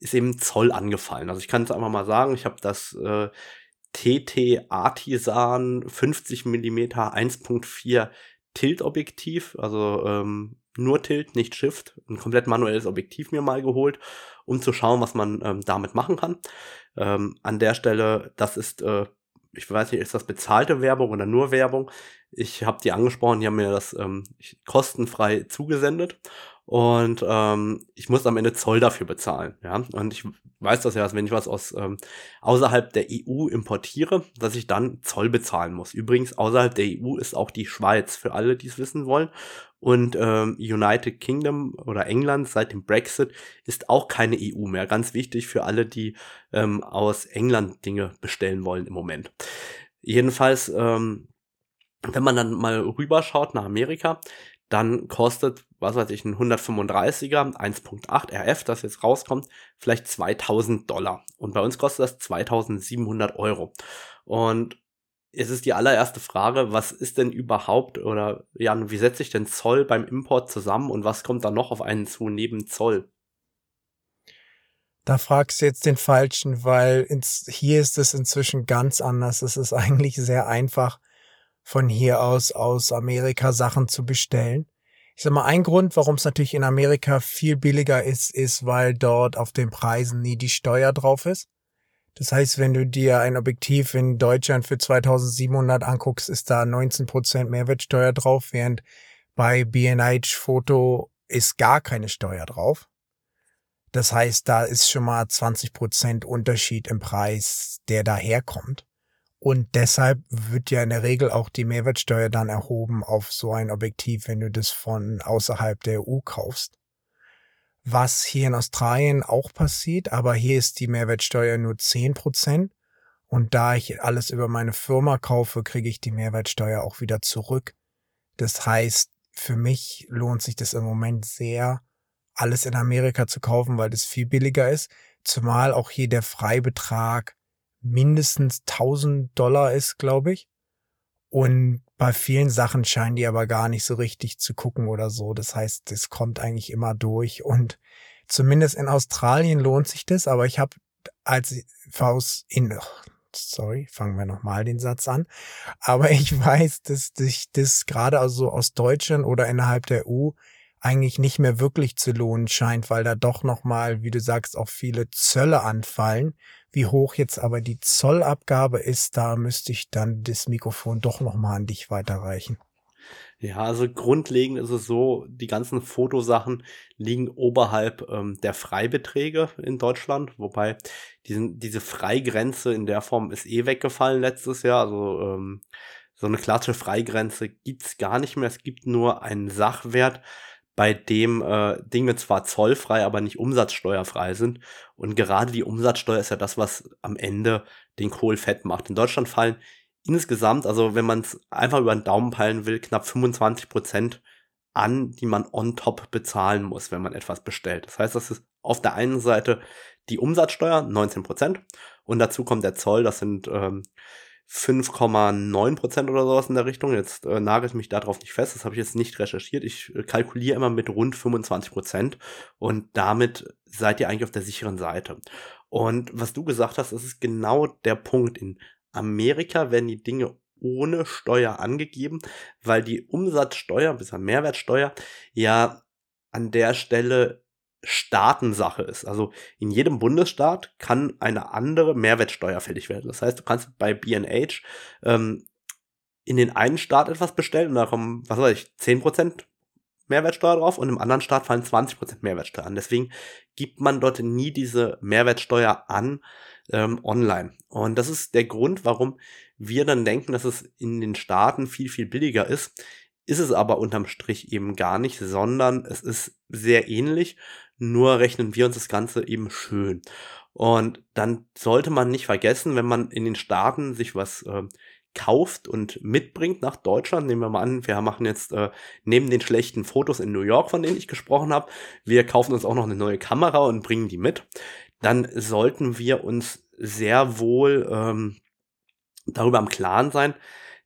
A: ist eben Zoll angefallen. Also ich kann es einfach mal sagen, ich habe das äh, TT Artisan 50 mm 1.4 Tilt-Objektiv, also ähm, nur Tilt, nicht Shift, ein komplett manuelles Objektiv mir mal geholt, um zu schauen, was man ähm, damit machen kann. Ähm, an der Stelle, das ist, äh, ich weiß nicht, ist das bezahlte Werbung oder nur Werbung? Ich habe die angesprochen, die haben mir das ähm, kostenfrei zugesendet und ähm, ich muss am Ende Zoll dafür bezahlen. Ja, und ich weiß das ja, dass wenn ich was aus ähm, außerhalb der EU importiere, dass ich dann Zoll bezahlen muss. Übrigens außerhalb der EU ist auch die Schweiz für alle, die es wissen wollen. Und ähm, United Kingdom oder England seit dem Brexit ist auch keine EU mehr. Ganz wichtig für alle, die ähm, aus England Dinge bestellen wollen im Moment. Jedenfalls ähm, wenn man dann mal rüberschaut nach Amerika, dann kostet, was weiß ich, ein 135er 1.8 RF, das jetzt rauskommt, vielleicht 2000 Dollar. Und bei uns kostet das 2700 Euro. Und es ist die allererste Frage, was ist denn überhaupt oder Jan, wie setzt sich denn Zoll beim Import zusammen und was kommt da noch auf einen zu neben Zoll?
B: Da fragst du jetzt den Falschen, weil ins, hier ist es inzwischen ganz anders. Es ist eigentlich sehr einfach, von hier aus aus Amerika Sachen zu bestellen. Ich sag mal, ein Grund, warum es natürlich in Amerika viel billiger ist, ist, weil dort auf den Preisen nie die Steuer drauf ist. Das heißt, wenn du dir ein Objektiv in Deutschland für 2700 anguckst, ist da 19% Mehrwertsteuer drauf, während bei B&H Foto ist gar keine Steuer drauf. Das heißt, da ist schon mal 20% Unterschied im Preis, der daherkommt. Und deshalb wird ja in der Regel auch die Mehrwertsteuer dann erhoben auf so ein Objektiv, wenn du das von außerhalb der EU kaufst. Was hier in Australien auch passiert, aber hier ist die Mehrwertsteuer nur 10%. Und da ich alles über meine Firma kaufe, kriege ich die Mehrwertsteuer auch wieder zurück. Das heißt, für mich lohnt sich das im Moment sehr, alles in Amerika zu kaufen, weil das viel billiger ist. Zumal auch hier der Freibetrag mindestens 1000 Dollar ist, glaube ich. Und bei vielen Sachen scheinen die aber gar nicht so richtig zu gucken oder so. Das heißt, es kommt eigentlich immer durch. Und zumindest in Australien lohnt sich das. Aber ich habe als Faust in, sorry, fangen wir nochmal den Satz an. Aber ich weiß, dass sich das gerade also aus Deutschland oder innerhalb der EU eigentlich nicht mehr wirklich zu lohnen scheint, weil da doch nochmal, wie du sagst, auch viele Zölle anfallen. Wie hoch jetzt aber die Zollabgabe ist, da müsste ich dann das Mikrofon doch nochmal an dich weiterreichen.
A: Ja, also grundlegend ist es so, die ganzen Fotosachen liegen oberhalb ähm, der Freibeträge in Deutschland, wobei diesen, diese Freigrenze in der Form ist eh weggefallen letztes Jahr. Also ähm, so eine klassische Freigrenze gibt's gar nicht mehr. Es gibt nur einen Sachwert, bei dem äh, Dinge zwar zollfrei, aber nicht umsatzsteuerfrei sind. Und gerade die Umsatzsteuer ist ja das, was am Ende den Kohl fett macht. In Deutschland fallen insgesamt, also wenn man es einfach über den Daumen peilen will, knapp 25 Prozent an, die man on top bezahlen muss, wenn man etwas bestellt. Das heißt, das ist auf der einen Seite die Umsatzsteuer, 19 Prozent, und dazu kommt der Zoll, das sind ähm, 5,9 Prozent oder sowas in der Richtung. Jetzt äh, nagelt mich darauf nicht fest, das habe ich jetzt nicht recherchiert. Ich äh, kalkuliere immer mit rund 25 Prozent und damit seid ihr eigentlich auf der sicheren Seite. Und was du gesagt hast, das ist genau der Punkt. In Amerika werden die Dinge ohne Steuer angegeben, weil die Umsatzsteuer, bis Mehrwertsteuer, ja an der Stelle Staatensache ist. Also in jedem Bundesstaat kann eine andere Mehrwertsteuer fällig werden. Das heißt, du kannst bei B&H ähm, in den einen Staat etwas bestellen und da kommen, was weiß ich, 10% Mehrwertsteuer drauf und im anderen Staat fallen 20% Mehrwertsteuer an. Deswegen gibt man dort nie diese Mehrwertsteuer an ähm, online. Und das ist der Grund, warum wir dann denken, dass es in den Staaten viel, viel billiger ist. Ist es aber unterm Strich eben gar nicht, sondern es ist sehr ähnlich nur rechnen wir uns das Ganze eben schön. Und dann sollte man nicht vergessen, wenn man in den Staaten sich was äh, kauft und mitbringt nach Deutschland, nehmen wir mal an, wir machen jetzt äh, neben den schlechten Fotos in New York, von denen ich gesprochen habe, wir kaufen uns auch noch eine neue Kamera und bringen die mit, dann sollten wir uns sehr wohl ähm, darüber im Klaren sein,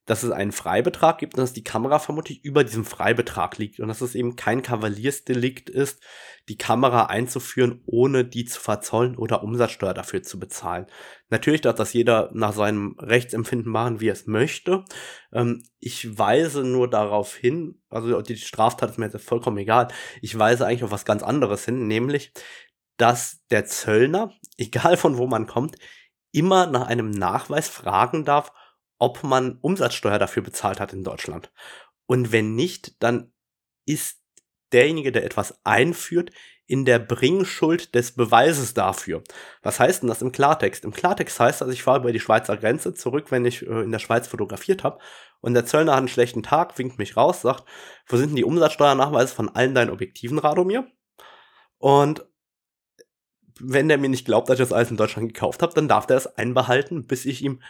A: dass es einen Freibetrag gibt und dass die Kamera vermutlich über diesem Freibetrag liegt und dass es eben kein Kavaliersdelikt ist, die Kamera einzuführen, ohne die zu verzollen oder Umsatzsteuer dafür zu bezahlen. Natürlich darf das jeder nach seinem Rechtsempfinden machen, wie er es möchte. Ähm, ich weise nur darauf hin, also die Straftat ist mir jetzt vollkommen egal, ich weise eigentlich auf was ganz anderes hin, nämlich, dass der Zöllner, egal von wo man kommt, immer nach einem Nachweis fragen darf, ob man Umsatzsteuer dafür bezahlt hat in Deutschland. Und wenn nicht, dann ist derjenige, der etwas einführt, in der Bringschuld des Beweises dafür. Was heißt denn das im Klartext? Im Klartext heißt das, ich fahre über die Schweizer Grenze zurück, wenn ich äh, in der Schweiz fotografiert habe und der Zöllner hat einen schlechten Tag, winkt mich raus, sagt, wo sind denn die Umsatzsteuernachweise von allen deinen Objektiven, Radomir? Und wenn der mir nicht glaubt, dass ich das alles in Deutschland gekauft habe, dann darf der es einbehalten, bis ich ihm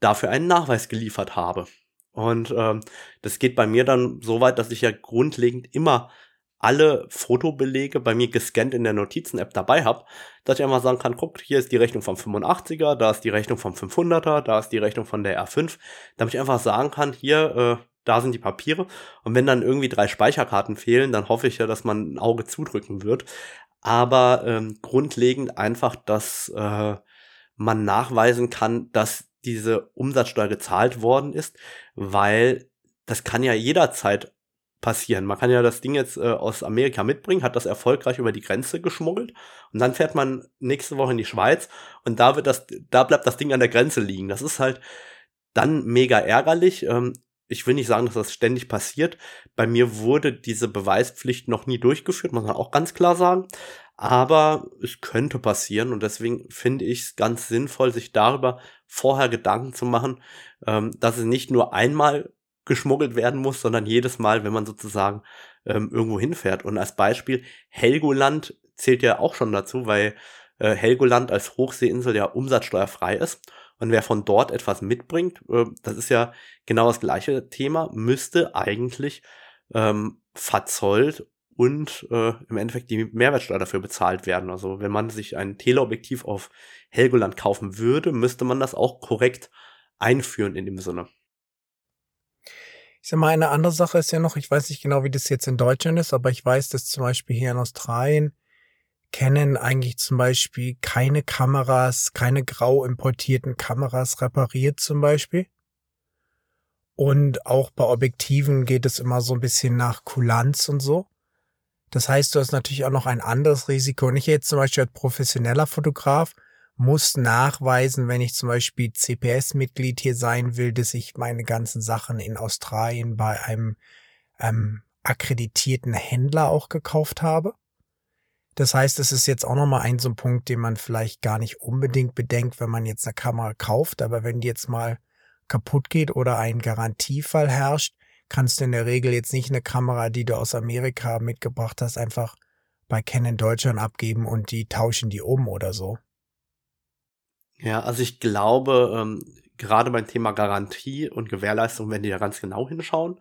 A: dafür einen Nachweis geliefert habe. Und ähm, das geht bei mir dann so weit, dass ich ja grundlegend immer alle Fotobelege bei mir gescannt in der Notizen-App dabei habe, dass ich einfach sagen kann, guck, hier ist die Rechnung vom 85er, da ist die Rechnung vom 500er, da ist die Rechnung von der R5, damit ich einfach sagen kann, hier, äh, da sind die Papiere. Und wenn dann irgendwie drei Speicherkarten fehlen, dann hoffe ich ja, dass man ein Auge zudrücken wird. Aber ähm, grundlegend einfach, dass äh, man nachweisen kann, dass diese Umsatzsteuer gezahlt worden ist, weil das kann ja jederzeit passieren. Man kann ja das Ding jetzt äh, aus Amerika mitbringen, hat das erfolgreich über die Grenze geschmuggelt und dann fährt man nächste Woche in die Schweiz und da wird das, da bleibt das Ding an der Grenze liegen. Das ist halt dann mega ärgerlich. Ähm, ich will nicht sagen, dass das ständig passiert. Bei mir wurde diese Beweispflicht noch nie durchgeführt, muss man auch ganz klar sagen. Aber es könnte passieren und deswegen finde ich es ganz sinnvoll, sich darüber vorher Gedanken zu machen, ähm, dass es nicht nur einmal geschmuggelt werden muss, sondern jedes Mal, wenn man sozusagen ähm, irgendwo hinfährt. Und als Beispiel, Helgoland zählt ja auch schon dazu, weil äh, Helgoland als Hochseeinsel ja umsatzsteuerfrei ist. Und wer von dort etwas mitbringt, äh, das ist ja genau das gleiche Thema, müsste eigentlich ähm, verzollt und äh, im Endeffekt die Mehrwertsteuer dafür bezahlt werden. Also wenn man sich ein Teleobjektiv auf Helgoland kaufen würde, müsste man das auch korrekt einführen in dem Sinne.
B: Ich sag mal, eine andere Sache ist ja noch, ich weiß nicht genau, wie das jetzt in Deutschland ist, aber ich weiß, dass zum Beispiel hier in Australien Canon eigentlich zum Beispiel keine Kameras, keine grau importierten Kameras repariert zum Beispiel. Und auch bei Objektiven geht es immer so ein bisschen nach Kulanz und so. Das heißt, du hast natürlich auch noch ein anderes Risiko. Und ich jetzt zum Beispiel als professioneller Fotograf muss nachweisen, wenn ich zum Beispiel CPS-Mitglied hier sein will, dass ich meine ganzen Sachen in Australien bei einem ähm, akkreditierten Händler auch gekauft habe. Das heißt, es ist jetzt auch nochmal ein so ein Punkt, den man vielleicht gar nicht unbedingt bedenkt, wenn man jetzt eine Kamera kauft. Aber wenn die jetzt mal kaputt geht oder ein Garantiefall herrscht, kannst du in der Regel jetzt nicht eine Kamera, die du aus Amerika mitgebracht hast, einfach bei Canon Deutschland abgeben und die tauschen die um oder so.
A: Ja, also ich glaube, ähm, gerade beim Thema Garantie und Gewährleistung werden die ja ganz genau hinschauen.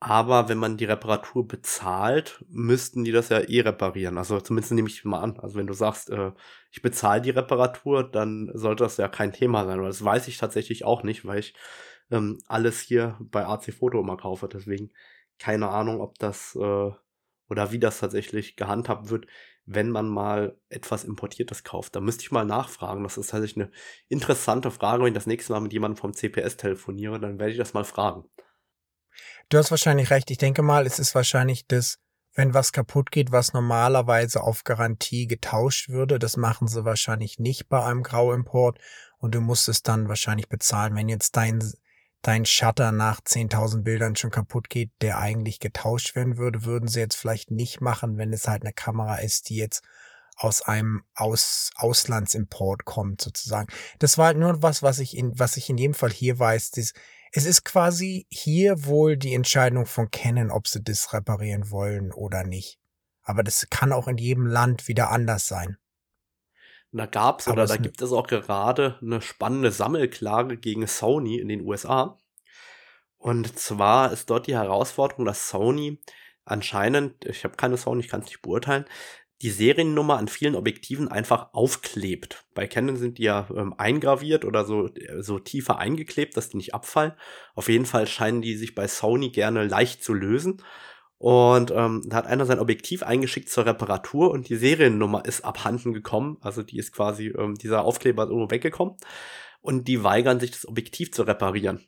A: Aber wenn man die Reparatur bezahlt, müssten die das ja eh reparieren. Also zumindest nehme ich mal an. Also wenn du sagst, äh, ich bezahle die Reparatur, dann sollte das ja kein Thema sein. Aber das weiß ich tatsächlich auch nicht, weil ich ähm, alles hier bei AC Foto immer kaufe. Deswegen keine Ahnung, ob das äh, oder wie das tatsächlich gehandhabt wird wenn man mal etwas Importiertes kauft. Da müsste ich mal nachfragen. Das ist tatsächlich eine interessante Frage. Wenn ich das nächste Mal mit jemandem vom CPS telefoniere, dann werde ich das mal fragen.
B: Du hast wahrscheinlich recht. Ich denke mal, es ist wahrscheinlich das, wenn was kaputt geht, was normalerweise auf Garantie getauscht würde. Das machen sie wahrscheinlich nicht bei einem Grauimport und du musst es dann wahrscheinlich bezahlen. Wenn jetzt dein dein Shutter nach 10.000 Bildern schon kaputt geht, der eigentlich getauscht werden würde, würden sie jetzt vielleicht nicht machen, wenn es halt eine Kamera ist, die jetzt aus einem aus Auslandsimport kommt sozusagen. Das war halt nur was, was ich in was ich in jedem Fall hier weiß. Dies, es ist quasi hier wohl die Entscheidung von Canon, ob sie das reparieren wollen oder nicht. Aber das kann auch in jedem Land wieder anders sein.
A: Da gab's oder da gibt es auch gerade eine spannende Sammelklage gegen Sony in den USA. Und zwar ist dort die Herausforderung, dass Sony anscheinend, ich habe keine Sony, ich kann es nicht beurteilen, die Seriennummer an vielen Objektiven einfach aufklebt. Bei Canon sind die ja ähm, eingraviert oder so, so tiefer eingeklebt, dass die nicht abfallen. Auf jeden Fall scheinen die sich bei Sony gerne leicht zu lösen. Und ähm, da hat einer sein Objektiv eingeschickt zur Reparatur und die Seriennummer ist abhanden gekommen. Also die ist quasi, ähm, dieser Aufkleber ist irgendwo weggekommen. Und die weigern sich, das Objektiv zu reparieren.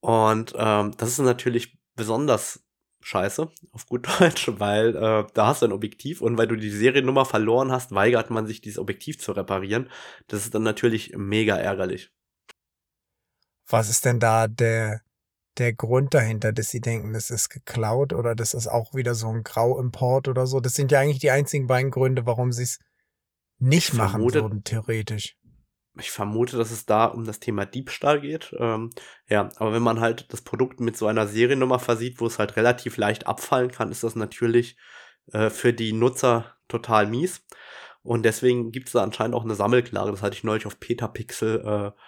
A: Und ähm, das ist natürlich besonders scheiße, auf gut Deutsch, weil äh, da hast du ein Objektiv und weil du die Seriennummer verloren hast, weigert man sich, dieses Objektiv zu reparieren. Das ist dann natürlich mega ärgerlich.
B: Was ist denn da der der Grund dahinter, dass sie denken, das ist geklaut oder das ist auch wieder so ein Grauimport oder so. Das sind ja eigentlich die einzigen beiden Gründe, warum sie es nicht ich machen vermute, würden, theoretisch.
A: Ich vermute, dass es da um das Thema Diebstahl geht. Ähm, ja, aber wenn man halt das Produkt mit so einer Seriennummer versieht, wo es halt relativ leicht abfallen kann, ist das natürlich äh, für die Nutzer total mies. Und deswegen gibt es da anscheinend auch eine Sammelklage. Das hatte ich neulich auf Petapixel äh,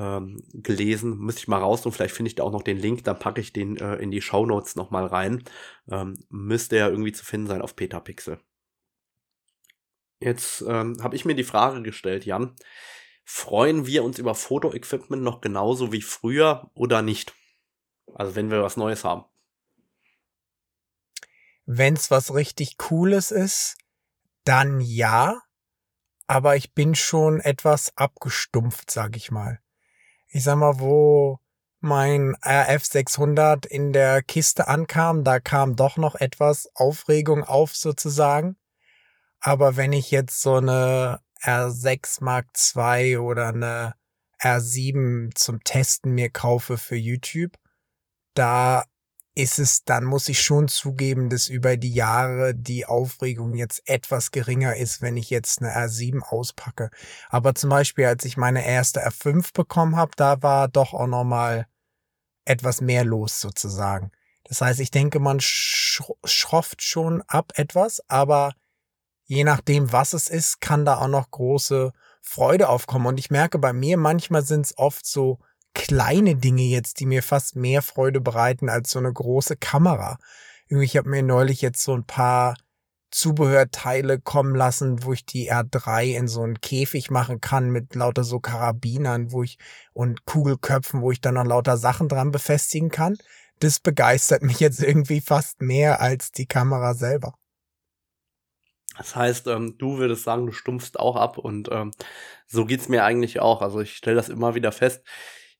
A: ähm, gelesen. Müsste ich mal raus und vielleicht finde ich da auch noch den Link, dann packe ich den äh, in die Show Notes nochmal rein. Ähm, müsste ja irgendwie zu finden sein auf Petapixel. Jetzt ähm, habe ich mir die Frage gestellt, Jan, freuen wir uns über Fotoequipment noch genauso wie früher oder nicht? Also wenn wir was Neues haben.
B: Wenn's was richtig Cooles ist, dann ja. Aber ich bin schon etwas abgestumpft, sag ich mal. Ich sag mal, wo mein RF 600 in der Kiste ankam, da kam doch noch etwas Aufregung auf sozusagen. Aber wenn ich jetzt so eine R6 Mark II oder eine R7 zum Testen mir kaufe für YouTube, da ist es, dann muss ich schon zugeben, dass über die Jahre die Aufregung jetzt etwas geringer ist, wenn ich jetzt eine R7 auspacke. Aber zum Beispiel, als ich meine erste R5 bekommen habe, da war doch auch nochmal etwas mehr los sozusagen. Das heißt, ich denke, man schrofft schon ab etwas, aber je nachdem, was es ist, kann da auch noch große Freude aufkommen. Und ich merke bei mir, manchmal sind es oft so kleine Dinge jetzt, die mir fast mehr Freude bereiten als so eine große Kamera. Ich habe mir neulich jetzt so ein paar Zubehörteile kommen lassen, wo ich die R3 in so einen Käfig machen kann mit lauter so Karabinern, wo ich und Kugelköpfen, wo ich dann noch lauter Sachen dran befestigen kann. Das begeistert mich jetzt irgendwie fast mehr als die Kamera selber.
A: Das heißt, ähm, du würdest sagen, du stumpfst auch ab und ähm, so geht's mir eigentlich auch. Also ich stelle das immer wieder fest.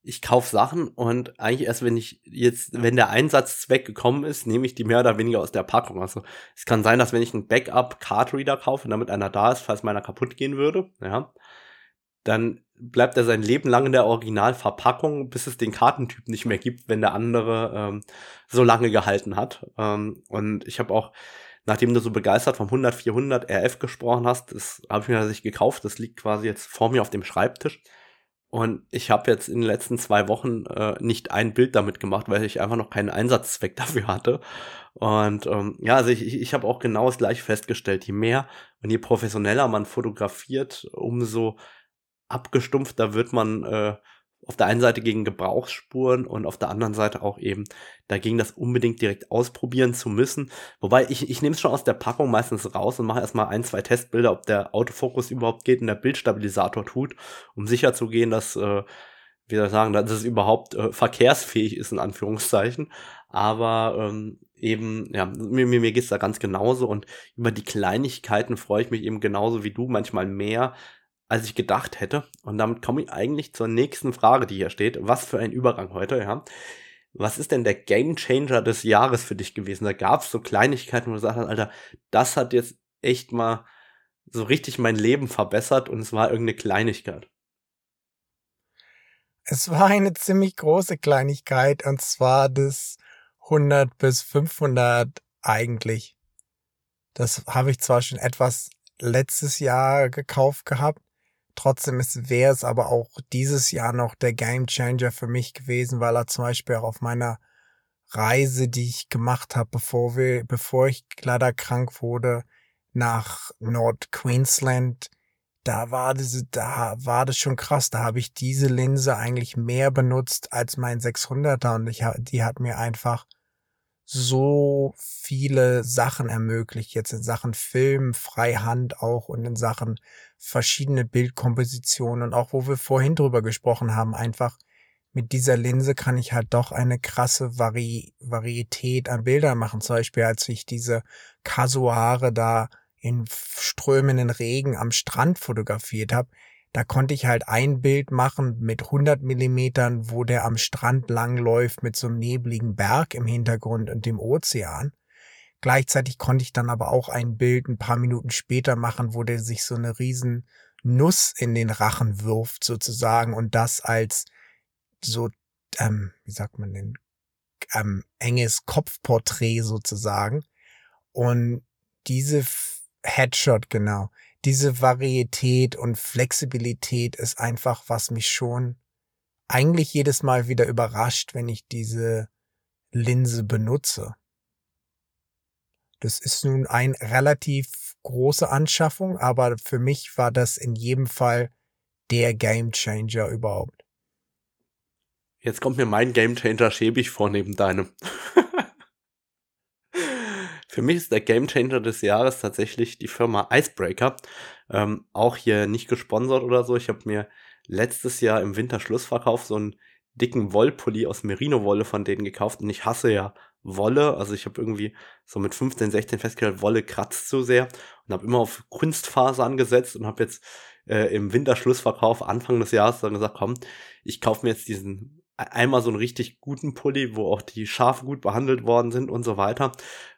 A: Ich kaufe Sachen und eigentlich erst, wenn ich jetzt, wenn der Einsatzzweck gekommen ist, nehme ich die mehr oder weniger aus der Packung. Also es kann sein, dass wenn ich einen Backup-Card-Reader kaufe, damit einer da ist, falls meiner kaputt gehen würde, ja, dann bleibt er sein Leben lang in der Originalverpackung, bis es den Kartentyp nicht mehr gibt, wenn der andere ähm, so lange gehalten hat. Ähm, und ich habe auch nachdem du so begeistert vom 100 400 RF gesprochen hast, das habe ich mir tatsächlich gekauft. Das liegt quasi jetzt vor mir auf dem Schreibtisch. Und ich habe jetzt in den letzten zwei Wochen äh, nicht ein Bild damit gemacht, weil ich einfach noch keinen Einsatzzweck dafür hatte. Und ähm, ja, also ich, ich habe auch genau das gleiche festgestellt. Je mehr und je professioneller man fotografiert, umso abgestumpfter wird man äh, auf der einen Seite gegen Gebrauchsspuren und auf der anderen Seite auch eben dagegen, das unbedingt direkt ausprobieren zu müssen. Wobei ich, ich nehme es schon aus der Packung meistens raus und mache erstmal ein, zwei Testbilder, ob der Autofokus überhaupt geht und der Bildstabilisator tut, um sicher zu gehen, dass, äh, wie soll ich sagen, dass es überhaupt äh, verkehrsfähig ist, in Anführungszeichen. Aber ähm, eben, ja, mir, mir, mir geht's da ganz genauso und über die Kleinigkeiten freue ich mich eben genauso wie du, manchmal mehr, als ich gedacht hätte. Und damit komme ich eigentlich zur nächsten Frage, die hier steht. Was für ein Übergang heute, ja. Was ist denn der Game Changer des Jahres für dich gewesen? Da gab es so Kleinigkeiten, wo du sagst, Alter, das hat jetzt echt mal so richtig mein Leben verbessert und es war irgendeine Kleinigkeit.
B: Es war eine ziemlich große Kleinigkeit und zwar das 100 bis 500 eigentlich. Das habe ich zwar schon etwas letztes Jahr gekauft gehabt, Trotzdem wäre es aber auch dieses Jahr noch der Game Changer für mich gewesen, weil er zum Beispiel auch auf meiner Reise, die ich gemacht habe, bevor wir, bevor ich leider krank wurde, nach Nord Queensland, da war das, da war das schon krass. Da habe ich diese Linse eigentlich mehr benutzt als mein 600er und ich, die hat mir einfach so viele Sachen ermöglicht, jetzt in Sachen Film, Freihand auch und in Sachen verschiedene Bildkompositionen und auch wo wir vorhin drüber gesprochen haben, einfach mit dieser Linse kann ich halt doch eine krasse Vari Varietät an Bildern machen. Zum Beispiel, als ich diese Kasuare da in strömenden Regen am Strand fotografiert habe, da konnte ich halt ein Bild machen mit 100 Millimetern, wo der am Strand langläuft mit so einem nebligen Berg im Hintergrund und dem Ozean. Gleichzeitig konnte ich dann aber auch ein Bild ein paar Minuten später machen, wo der sich so eine riesen Nuss in den Rachen wirft sozusagen und das als so, ähm, wie sagt man denn, ähm, enges Kopfporträt sozusagen. Und diese Headshot, genau, diese Varietät und Flexibilität ist einfach, was mich schon eigentlich jedes Mal wieder überrascht, wenn ich diese Linse benutze. Das ist nun ein relativ große Anschaffung, aber für mich war das in jedem Fall der Game Changer überhaupt.
A: Jetzt kommt mir mein Gamechanger schäbig vor neben deinem. Für mich ist der Gamechanger des Jahres tatsächlich die Firma Icebreaker. Ähm, auch hier nicht gesponsert oder so. Ich habe mir letztes Jahr im Winterschlussverkauf so einen dicken Wollpulli aus Merino-Wolle von denen gekauft. Und ich hasse ja Wolle. Also ich habe irgendwie so mit 15, 16 festgestellt, Wolle kratzt so sehr. Und habe immer auf Kunstfaser angesetzt und habe jetzt äh, im Winterschlussverkauf Anfang des Jahres dann gesagt, komm, ich kaufe mir jetzt diesen einmal so einen richtig guten Pulli, wo auch die Schafe gut behandelt worden sind und so weiter.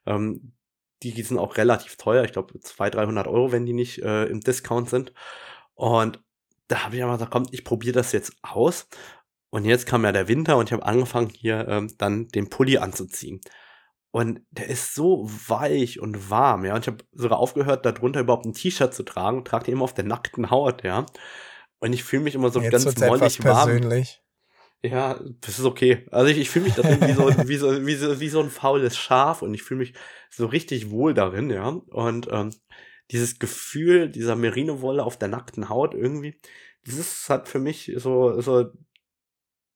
A: Ähm, die sind auch relativ teuer. Ich glaube, 200, 300 Euro, wenn die nicht äh, im Discount sind. Und da habe ich einfach gesagt, komm, ich probiere das jetzt aus. Und jetzt kam ja der Winter und ich habe angefangen, hier ähm, dann den Pulli anzuziehen. Und der ist so weich und warm, ja. Und ich habe sogar aufgehört, darunter überhaupt ein T-Shirt zu tragen. Trage den immer auf der nackten Haut, ja. Und ich fühle mich immer so
B: jetzt ganz mollig warm. Persönlich.
A: Ja, das ist okay. Also ich, ich fühle mich da drin wie so, wie, so, wie, so, wie so ein faules Schaf und ich fühle mich so richtig wohl darin, ja. Und ähm, dieses Gefühl dieser Merino-Wolle auf der nackten Haut irgendwie, das hat für mich so, so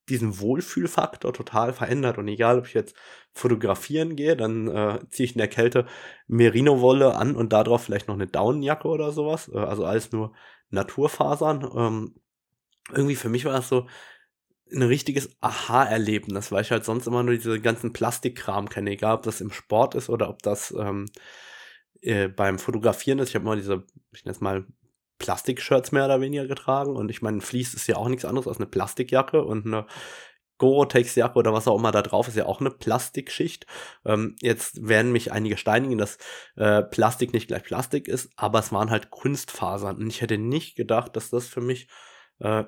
A: diesen Wohlfühlfaktor total verändert. Und egal, ob ich jetzt fotografieren gehe, dann äh, ziehe ich in der Kälte Merino-Wolle an und darauf vielleicht noch eine Daunenjacke oder sowas. Äh, also alles nur Naturfasern. Ähm, irgendwie für mich war das so, ein richtiges Aha-Erlebnis, weil ich halt sonst immer nur diese ganzen Plastikkram kenne, egal ob das im Sport ist oder ob das ähm, äh, beim Fotografieren ist. Ich habe immer diese, ich nenne es mal, Plastikshirts mehr oder weniger getragen und ich meine, Fleece ist ja auch nichts anderes als eine Plastikjacke und eine Gore-Tex-Jacke oder was auch immer da drauf ist ja auch eine Plastikschicht. Ähm, jetzt werden mich einige steinigen, dass äh, Plastik nicht gleich Plastik ist, aber es waren halt Kunstfasern und ich hätte nicht gedacht, dass das für mich äh,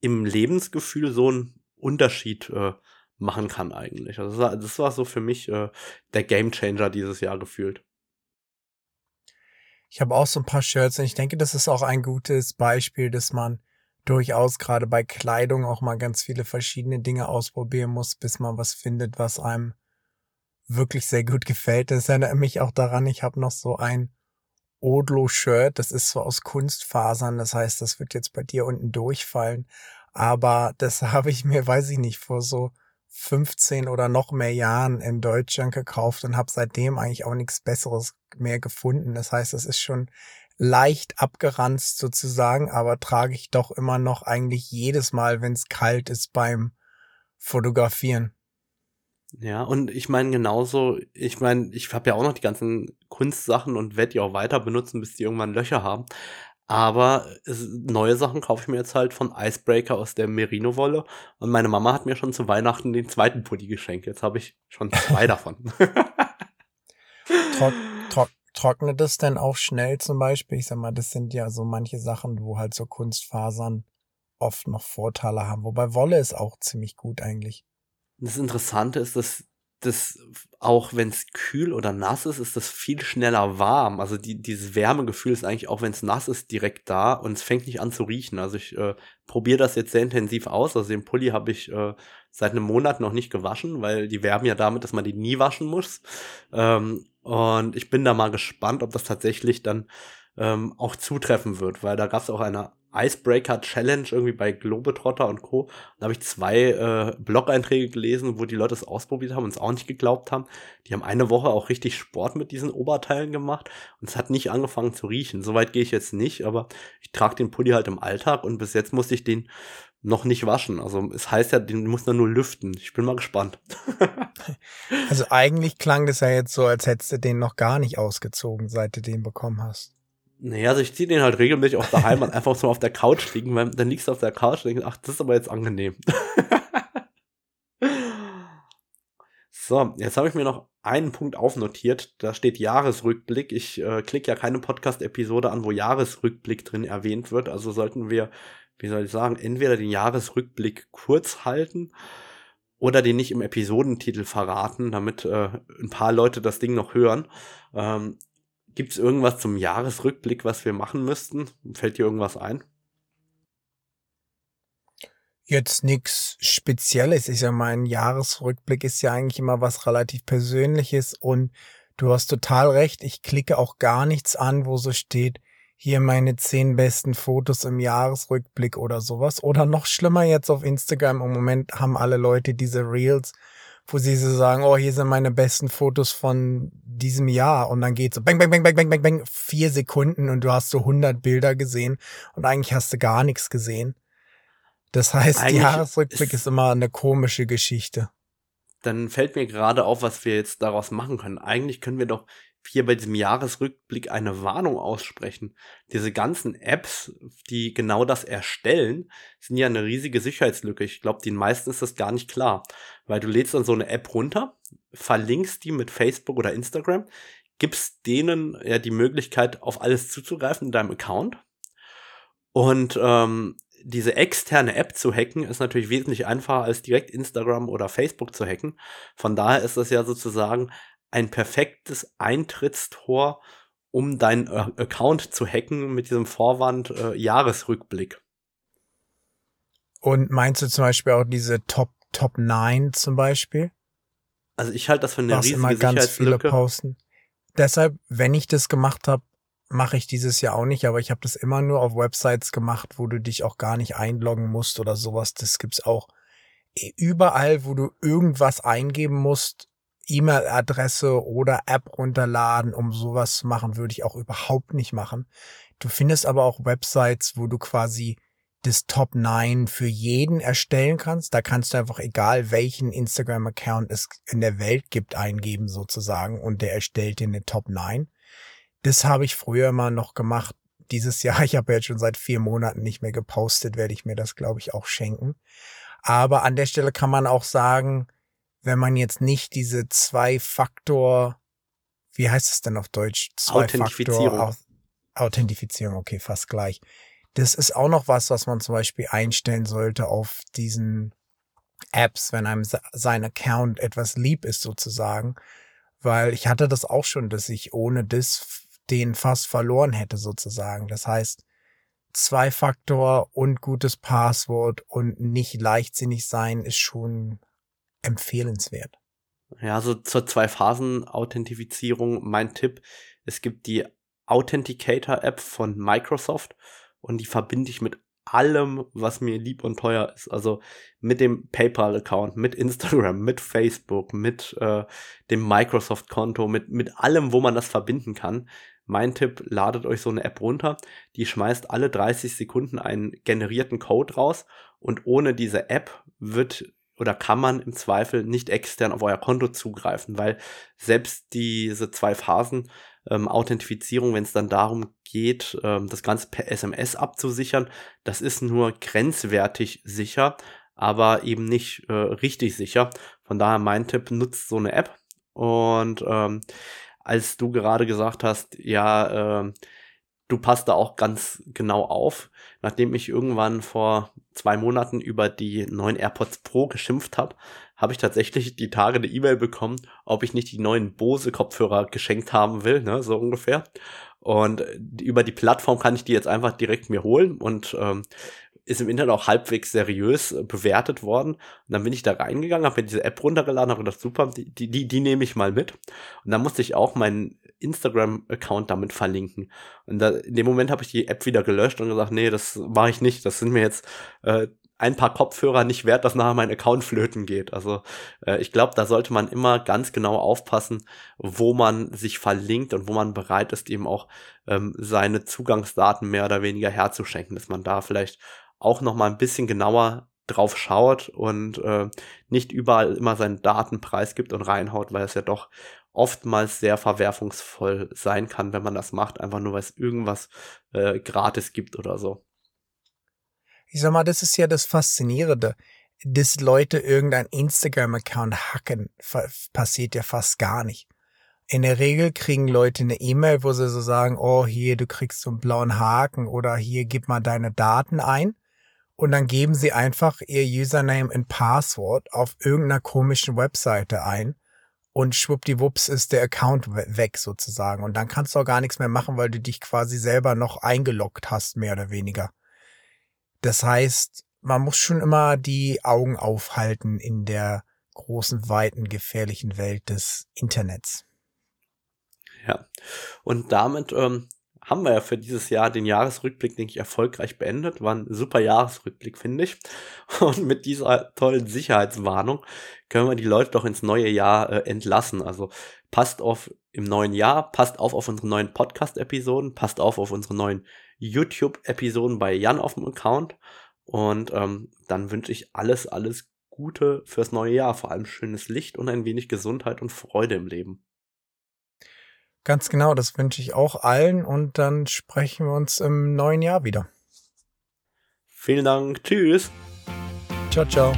A: im Lebensgefühl so einen Unterschied äh, machen kann eigentlich. Also das war, das war so für mich äh, der Gamechanger dieses Jahr gefühlt.
B: Ich habe auch so ein paar Shirts und ich denke, das ist auch ein gutes Beispiel, dass man durchaus gerade bei Kleidung auch mal ganz viele verschiedene Dinge ausprobieren muss, bis man was findet, was einem wirklich sehr gut gefällt. Das erinnert mich auch daran, ich habe noch so ein Odlo-Shirt. Das ist so aus Kunstfasern. Das heißt, das wird jetzt bei dir unten durchfallen. Aber das habe ich mir, weiß ich nicht, vor so 15 oder noch mehr Jahren in Deutschland gekauft und habe seitdem eigentlich auch nichts Besseres mehr gefunden. Das heißt, es ist schon leicht abgeranzt sozusagen, aber trage ich doch immer noch eigentlich jedes Mal, wenn es kalt ist beim Fotografieren.
A: Ja, und ich meine genauso, ich meine, ich habe ja auch noch die ganzen Kunstsachen und werde die auch weiter benutzen, bis die irgendwann Löcher haben. Aber es, neue Sachen kaufe ich mir jetzt halt von Icebreaker aus der Merino-Wolle. Und meine Mama hat mir schon zu Weihnachten den zweiten Pulli geschenkt. Jetzt habe ich schon zwei davon.
B: Trock, trock, trocknet es denn auch schnell zum Beispiel? Ich sag mal, das sind ja so manche Sachen, wo halt so Kunstfasern oft noch Vorteile haben. Wobei Wolle ist auch ziemlich gut eigentlich
A: das Interessante ist, dass das auch wenn es kühl oder nass ist, ist das viel schneller warm. Also die, dieses Wärmegefühl ist eigentlich auch wenn es nass ist direkt da und es fängt nicht an zu riechen. Also ich äh, probiere das jetzt sehr intensiv aus. Also den Pulli habe ich äh, seit einem Monat noch nicht gewaschen, weil die werben ja damit, dass man die nie waschen muss. Ähm, und ich bin da mal gespannt, ob das tatsächlich dann ähm, auch zutreffen wird, weil da gab es auch eine Icebreaker Challenge irgendwie bei Globetrotter und Co. Da habe ich zwei äh, Blog-Einträge gelesen, wo die Leute es ausprobiert haben und es auch nicht geglaubt haben. Die haben eine Woche auch richtig Sport mit diesen Oberteilen gemacht und es hat nicht angefangen zu riechen. Soweit gehe ich jetzt nicht, aber ich trage den Pulli halt im Alltag und bis jetzt musste ich den noch nicht waschen. Also es heißt ja, den muss man nur lüften. Ich bin mal gespannt.
B: also eigentlich klang das ja jetzt so, als hättest du den noch gar nicht ausgezogen, seit du den bekommen hast.
A: Nee, also ich ziehe den halt regelmäßig auch daheim und einfach so auf der Couch liegen, weil dann liegst du auf der Couch und denkst, ach, das ist aber jetzt angenehm. so, jetzt habe ich mir noch einen Punkt aufnotiert. Da steht Jahresrückblick. Ich äh, klicke ja keine Podcast-Episode an, wo Jahresrückblick drin erwähnt wird. Also sollten wir, wie soll ich sagen, entweder den Jahresrückblick kurz halten oder den nicht im Episodentitel verraten, damit äh, ein paar Leute das Ding noch hören. Ähm, Gibt es irgendwas zum Jahresrückblick, was wir machen müssten? Fällt dir irgendwas ein?
B: Jetzt nichts Spezielles. Ich sag mal, ein Jahresrückblick ist ja eigentlich immer was relativ Persönliches und du hast total recht. Ich klicke auch gar nichts an, wo so steht hier meine zehn besten Fotos im Jahresrückblick oder sowas. Oder noch schlimmer jetzt auf Instagram. Im Moment haben alle Leute diese Reels, wo sie so sagen, oh, hier sind meine besten Fotos von diesem Jahr. Und dann geht's so bang, bang, bang, bang, bang, bang, bang, vier Sekunden und du hast so 100 Bilder gesehen und eigentlich hast du gar nichts gesehen. Das heißt, eigentlich Jahresrückblick ist, ist immer eine komische Geschichte.
A: Dann fällt mir gerade auf, was wir jetzt daraus machen können. Eigentlich können wir doch hier bei diesem Jahresrückblick eine Warnung aussprechen. Diese ganzen Apps, die genau das erstellen, sind ja eine riesige Sicherheitslücke. Ich glaube, den meisten ist das gar nicht klar, weil du lädst dann so eine App runter, verlinkst die mit Facebook oder Instagram, gibst denen ja die Möglichkeit, auf alles zuzugreifen in deinem Account. Und ähm, diese externe App zu hacken ist natürlich wesentlich einfacher als direkt Instagram oder Facebook zu hacken. Von daher ist das ja sozusagen ein perfektes Eintrittstor, um deinen äh, Account zu hacken mit diesem Vorwand äh, Jahresrückblick.
B: Und meinst du zum Beispiel auch diese Top Top 9 zum Beispiel?
A: Also ich halte das für eine
B: Was
A: riesige
B: immer ganz viele posten. Deshalb, wenn ich das gemacht habe, mache ich dieses Jahr auch nicht, aber ich habe das immer nur auf Websites gemacht, wo du dich auch gar nicht einloggen musst oder sowas. Das gibt's auch überall, wo du irgendwas eingeben musst, E-Mail-Adresse oder App runterladen, um sowas zu machen, würde ich auch überhaupt nicht machen. Du findest aber auch Websites, wo du quasi das Top 9 für jeden erstellen kannst. Da kannst du einfach egal welchen Instagram-Account es in der Welt gibt eingeben sozusagen und der erstellt dir eine Top 9. Das habe ich früher immer noch gemacht. Dieses Jahr, ich habe jetzt schon seit vier Monaten nicht mehr gepostet, werde ich mir das, glaube ich, auch schenken. Aber an der Stelle kann man auch sagen, wenn man jetzt nicht diese Zwei-Faktor, wie heißt es denn auf Deutsch?
A: Authentifizierung.
B: Authentifizierung, okay, fast gleich. Das ist auch noch was, was man zum Beispiel einstellen sollte auf diesen Apps, wenn einem sein Account etwas lieb ist sozusagen. Weil ich hatte das auch schon, dass ich ohne das den fast verloren hätte sozusagen. Das heißt, Zwei-Faktor und gutes Passwort und nicht leichtsinnig sein ist schon empfehlenswert.
A: Ja, so zur Zwei-Phasen-Authentifizierung mein Tipp. Es gibt die Authenticator-App von Microsoft und die verbinde ich mit allem, was mir lieb und teuer ist. Also mit dem PayPal-Account, mit Instagram, mit Facebook, mit äh, dem Microsoft-Konto, mit, mit allem, wo man das verbinden kann. Mein Tipp, ladet euch so eine App runter, die schmeißt alle 30 Sekunden einen generierten Code raus und ohne diese App wird oder kann man im Zweifel nicht extern auf euer Konto zugreifen, weil selbst diese zwei Phasen ähm, Authentifizierung, wenn es dann darum geht, ähm, das Ganze per SMS abzusichern, das ist nur grenzwertig sicher, aber eben nicht äh, richtig sicher. Von daher mein Tipp, nutzt so eine App. Und ähm, als du gerade gesagt hast, ja, äh, du passt da auch ganz genau auf. Nachdem ich irgendwann vor zwei Monaten über die neuen AirPods Pro geschimpft habe, habe ich tatsächlich die Tage eine E-Mail bekommen, ob ich nicht die neuen Bose Kopfhörer geschenkt haben will, ne, so ungefähr. Und über die Plattform kann ich die jetzt einfach direkt mir holen und ähm, ist im Internet auch halbwegs seriös äh, bewertet worden. Und dann bin ich da reingegangen, habe mir diese App runtergeladen, habe gedacht, super, die, die, die nehme ich mal mit. Und dann musste ich auch meinen Instagram-Account damit verlinken. Und da, in dem Moment habe ich die App wieder gelöscht und gesagt, nee, das mache ich nicht. Das sind mir jetzt äh, ein paar Kopfhörer nicht wert, dass nachher mein Account flöten geht. Also äh, ich glaube, da sollte man immer ganz genau aufpassen, wo man sich verlinkt und wo man bereit ist, eben auch ähm, seine Zugangsdaten mehr oder weniger herzuschenken, dass man da vielleicht auch noch mal ein bisschen genauer drauf schaut und äh, nicht überall immer seinen Datenpreis gibt und reinhaut, weil es ja doch oftmals sehr verwerfungsvoll sein kann, wenn man das macht, einfach nur weil es irgendwas äh, gratis gibt oder so.
B: Ich sag mal, das ist ja das Faszinierende. Dass Leute irgendein Instagram-Account hacken, passiert ja fast gar nicht. In der Regel kriegen Leute eine E-Mail, wo sie so sagen, oh, hier, du kriegst so einen blauen Haken oder hier, gib mal deine Daten ein und dann geben sie einfach ihr Username und Passwort auf irgendeiner komischen Webseite ein und schwuppdiwupps ist der Account weg sozusagen. Und dann kannst du auch gar nichts mehr machen, weil du dich quasi selber noch eingeloggt hast, mehr oder weniger. Das heißt, man muss schon immer die Augen aufhalten in der großen, weiten, gefährlichen Welt des Internets.
A: Ja, und damit ähm, haben wir ja für dieses Jahr den Jahresrückblick, denke ich, erfolgreich beendet. War ein super Jahresrückblick, finde ich. Und mit dieser tollen Sicherheitswarnung können wir die Leute doch ins neue Jahr äh, entlassen. Also passt auf im neuen Jahr, passt auf auf unsere neuen Podcast-Episoden, passt auf auf unsere neuen YouTube-Episoden bei Jan auf dem Account. Und ähm, dann wünsche ich alles, alles Gute fürs neue Jahr. Vor allem schönes Licht und ein wenig Gesundheit und Freude im Leben.
B: Ganz genau, das wünsche ich auch allen und dann sprechen wir uns im neuen Jahr wieder.
A: Vielen Dank. Tschüss.
B: Ciao, ciao.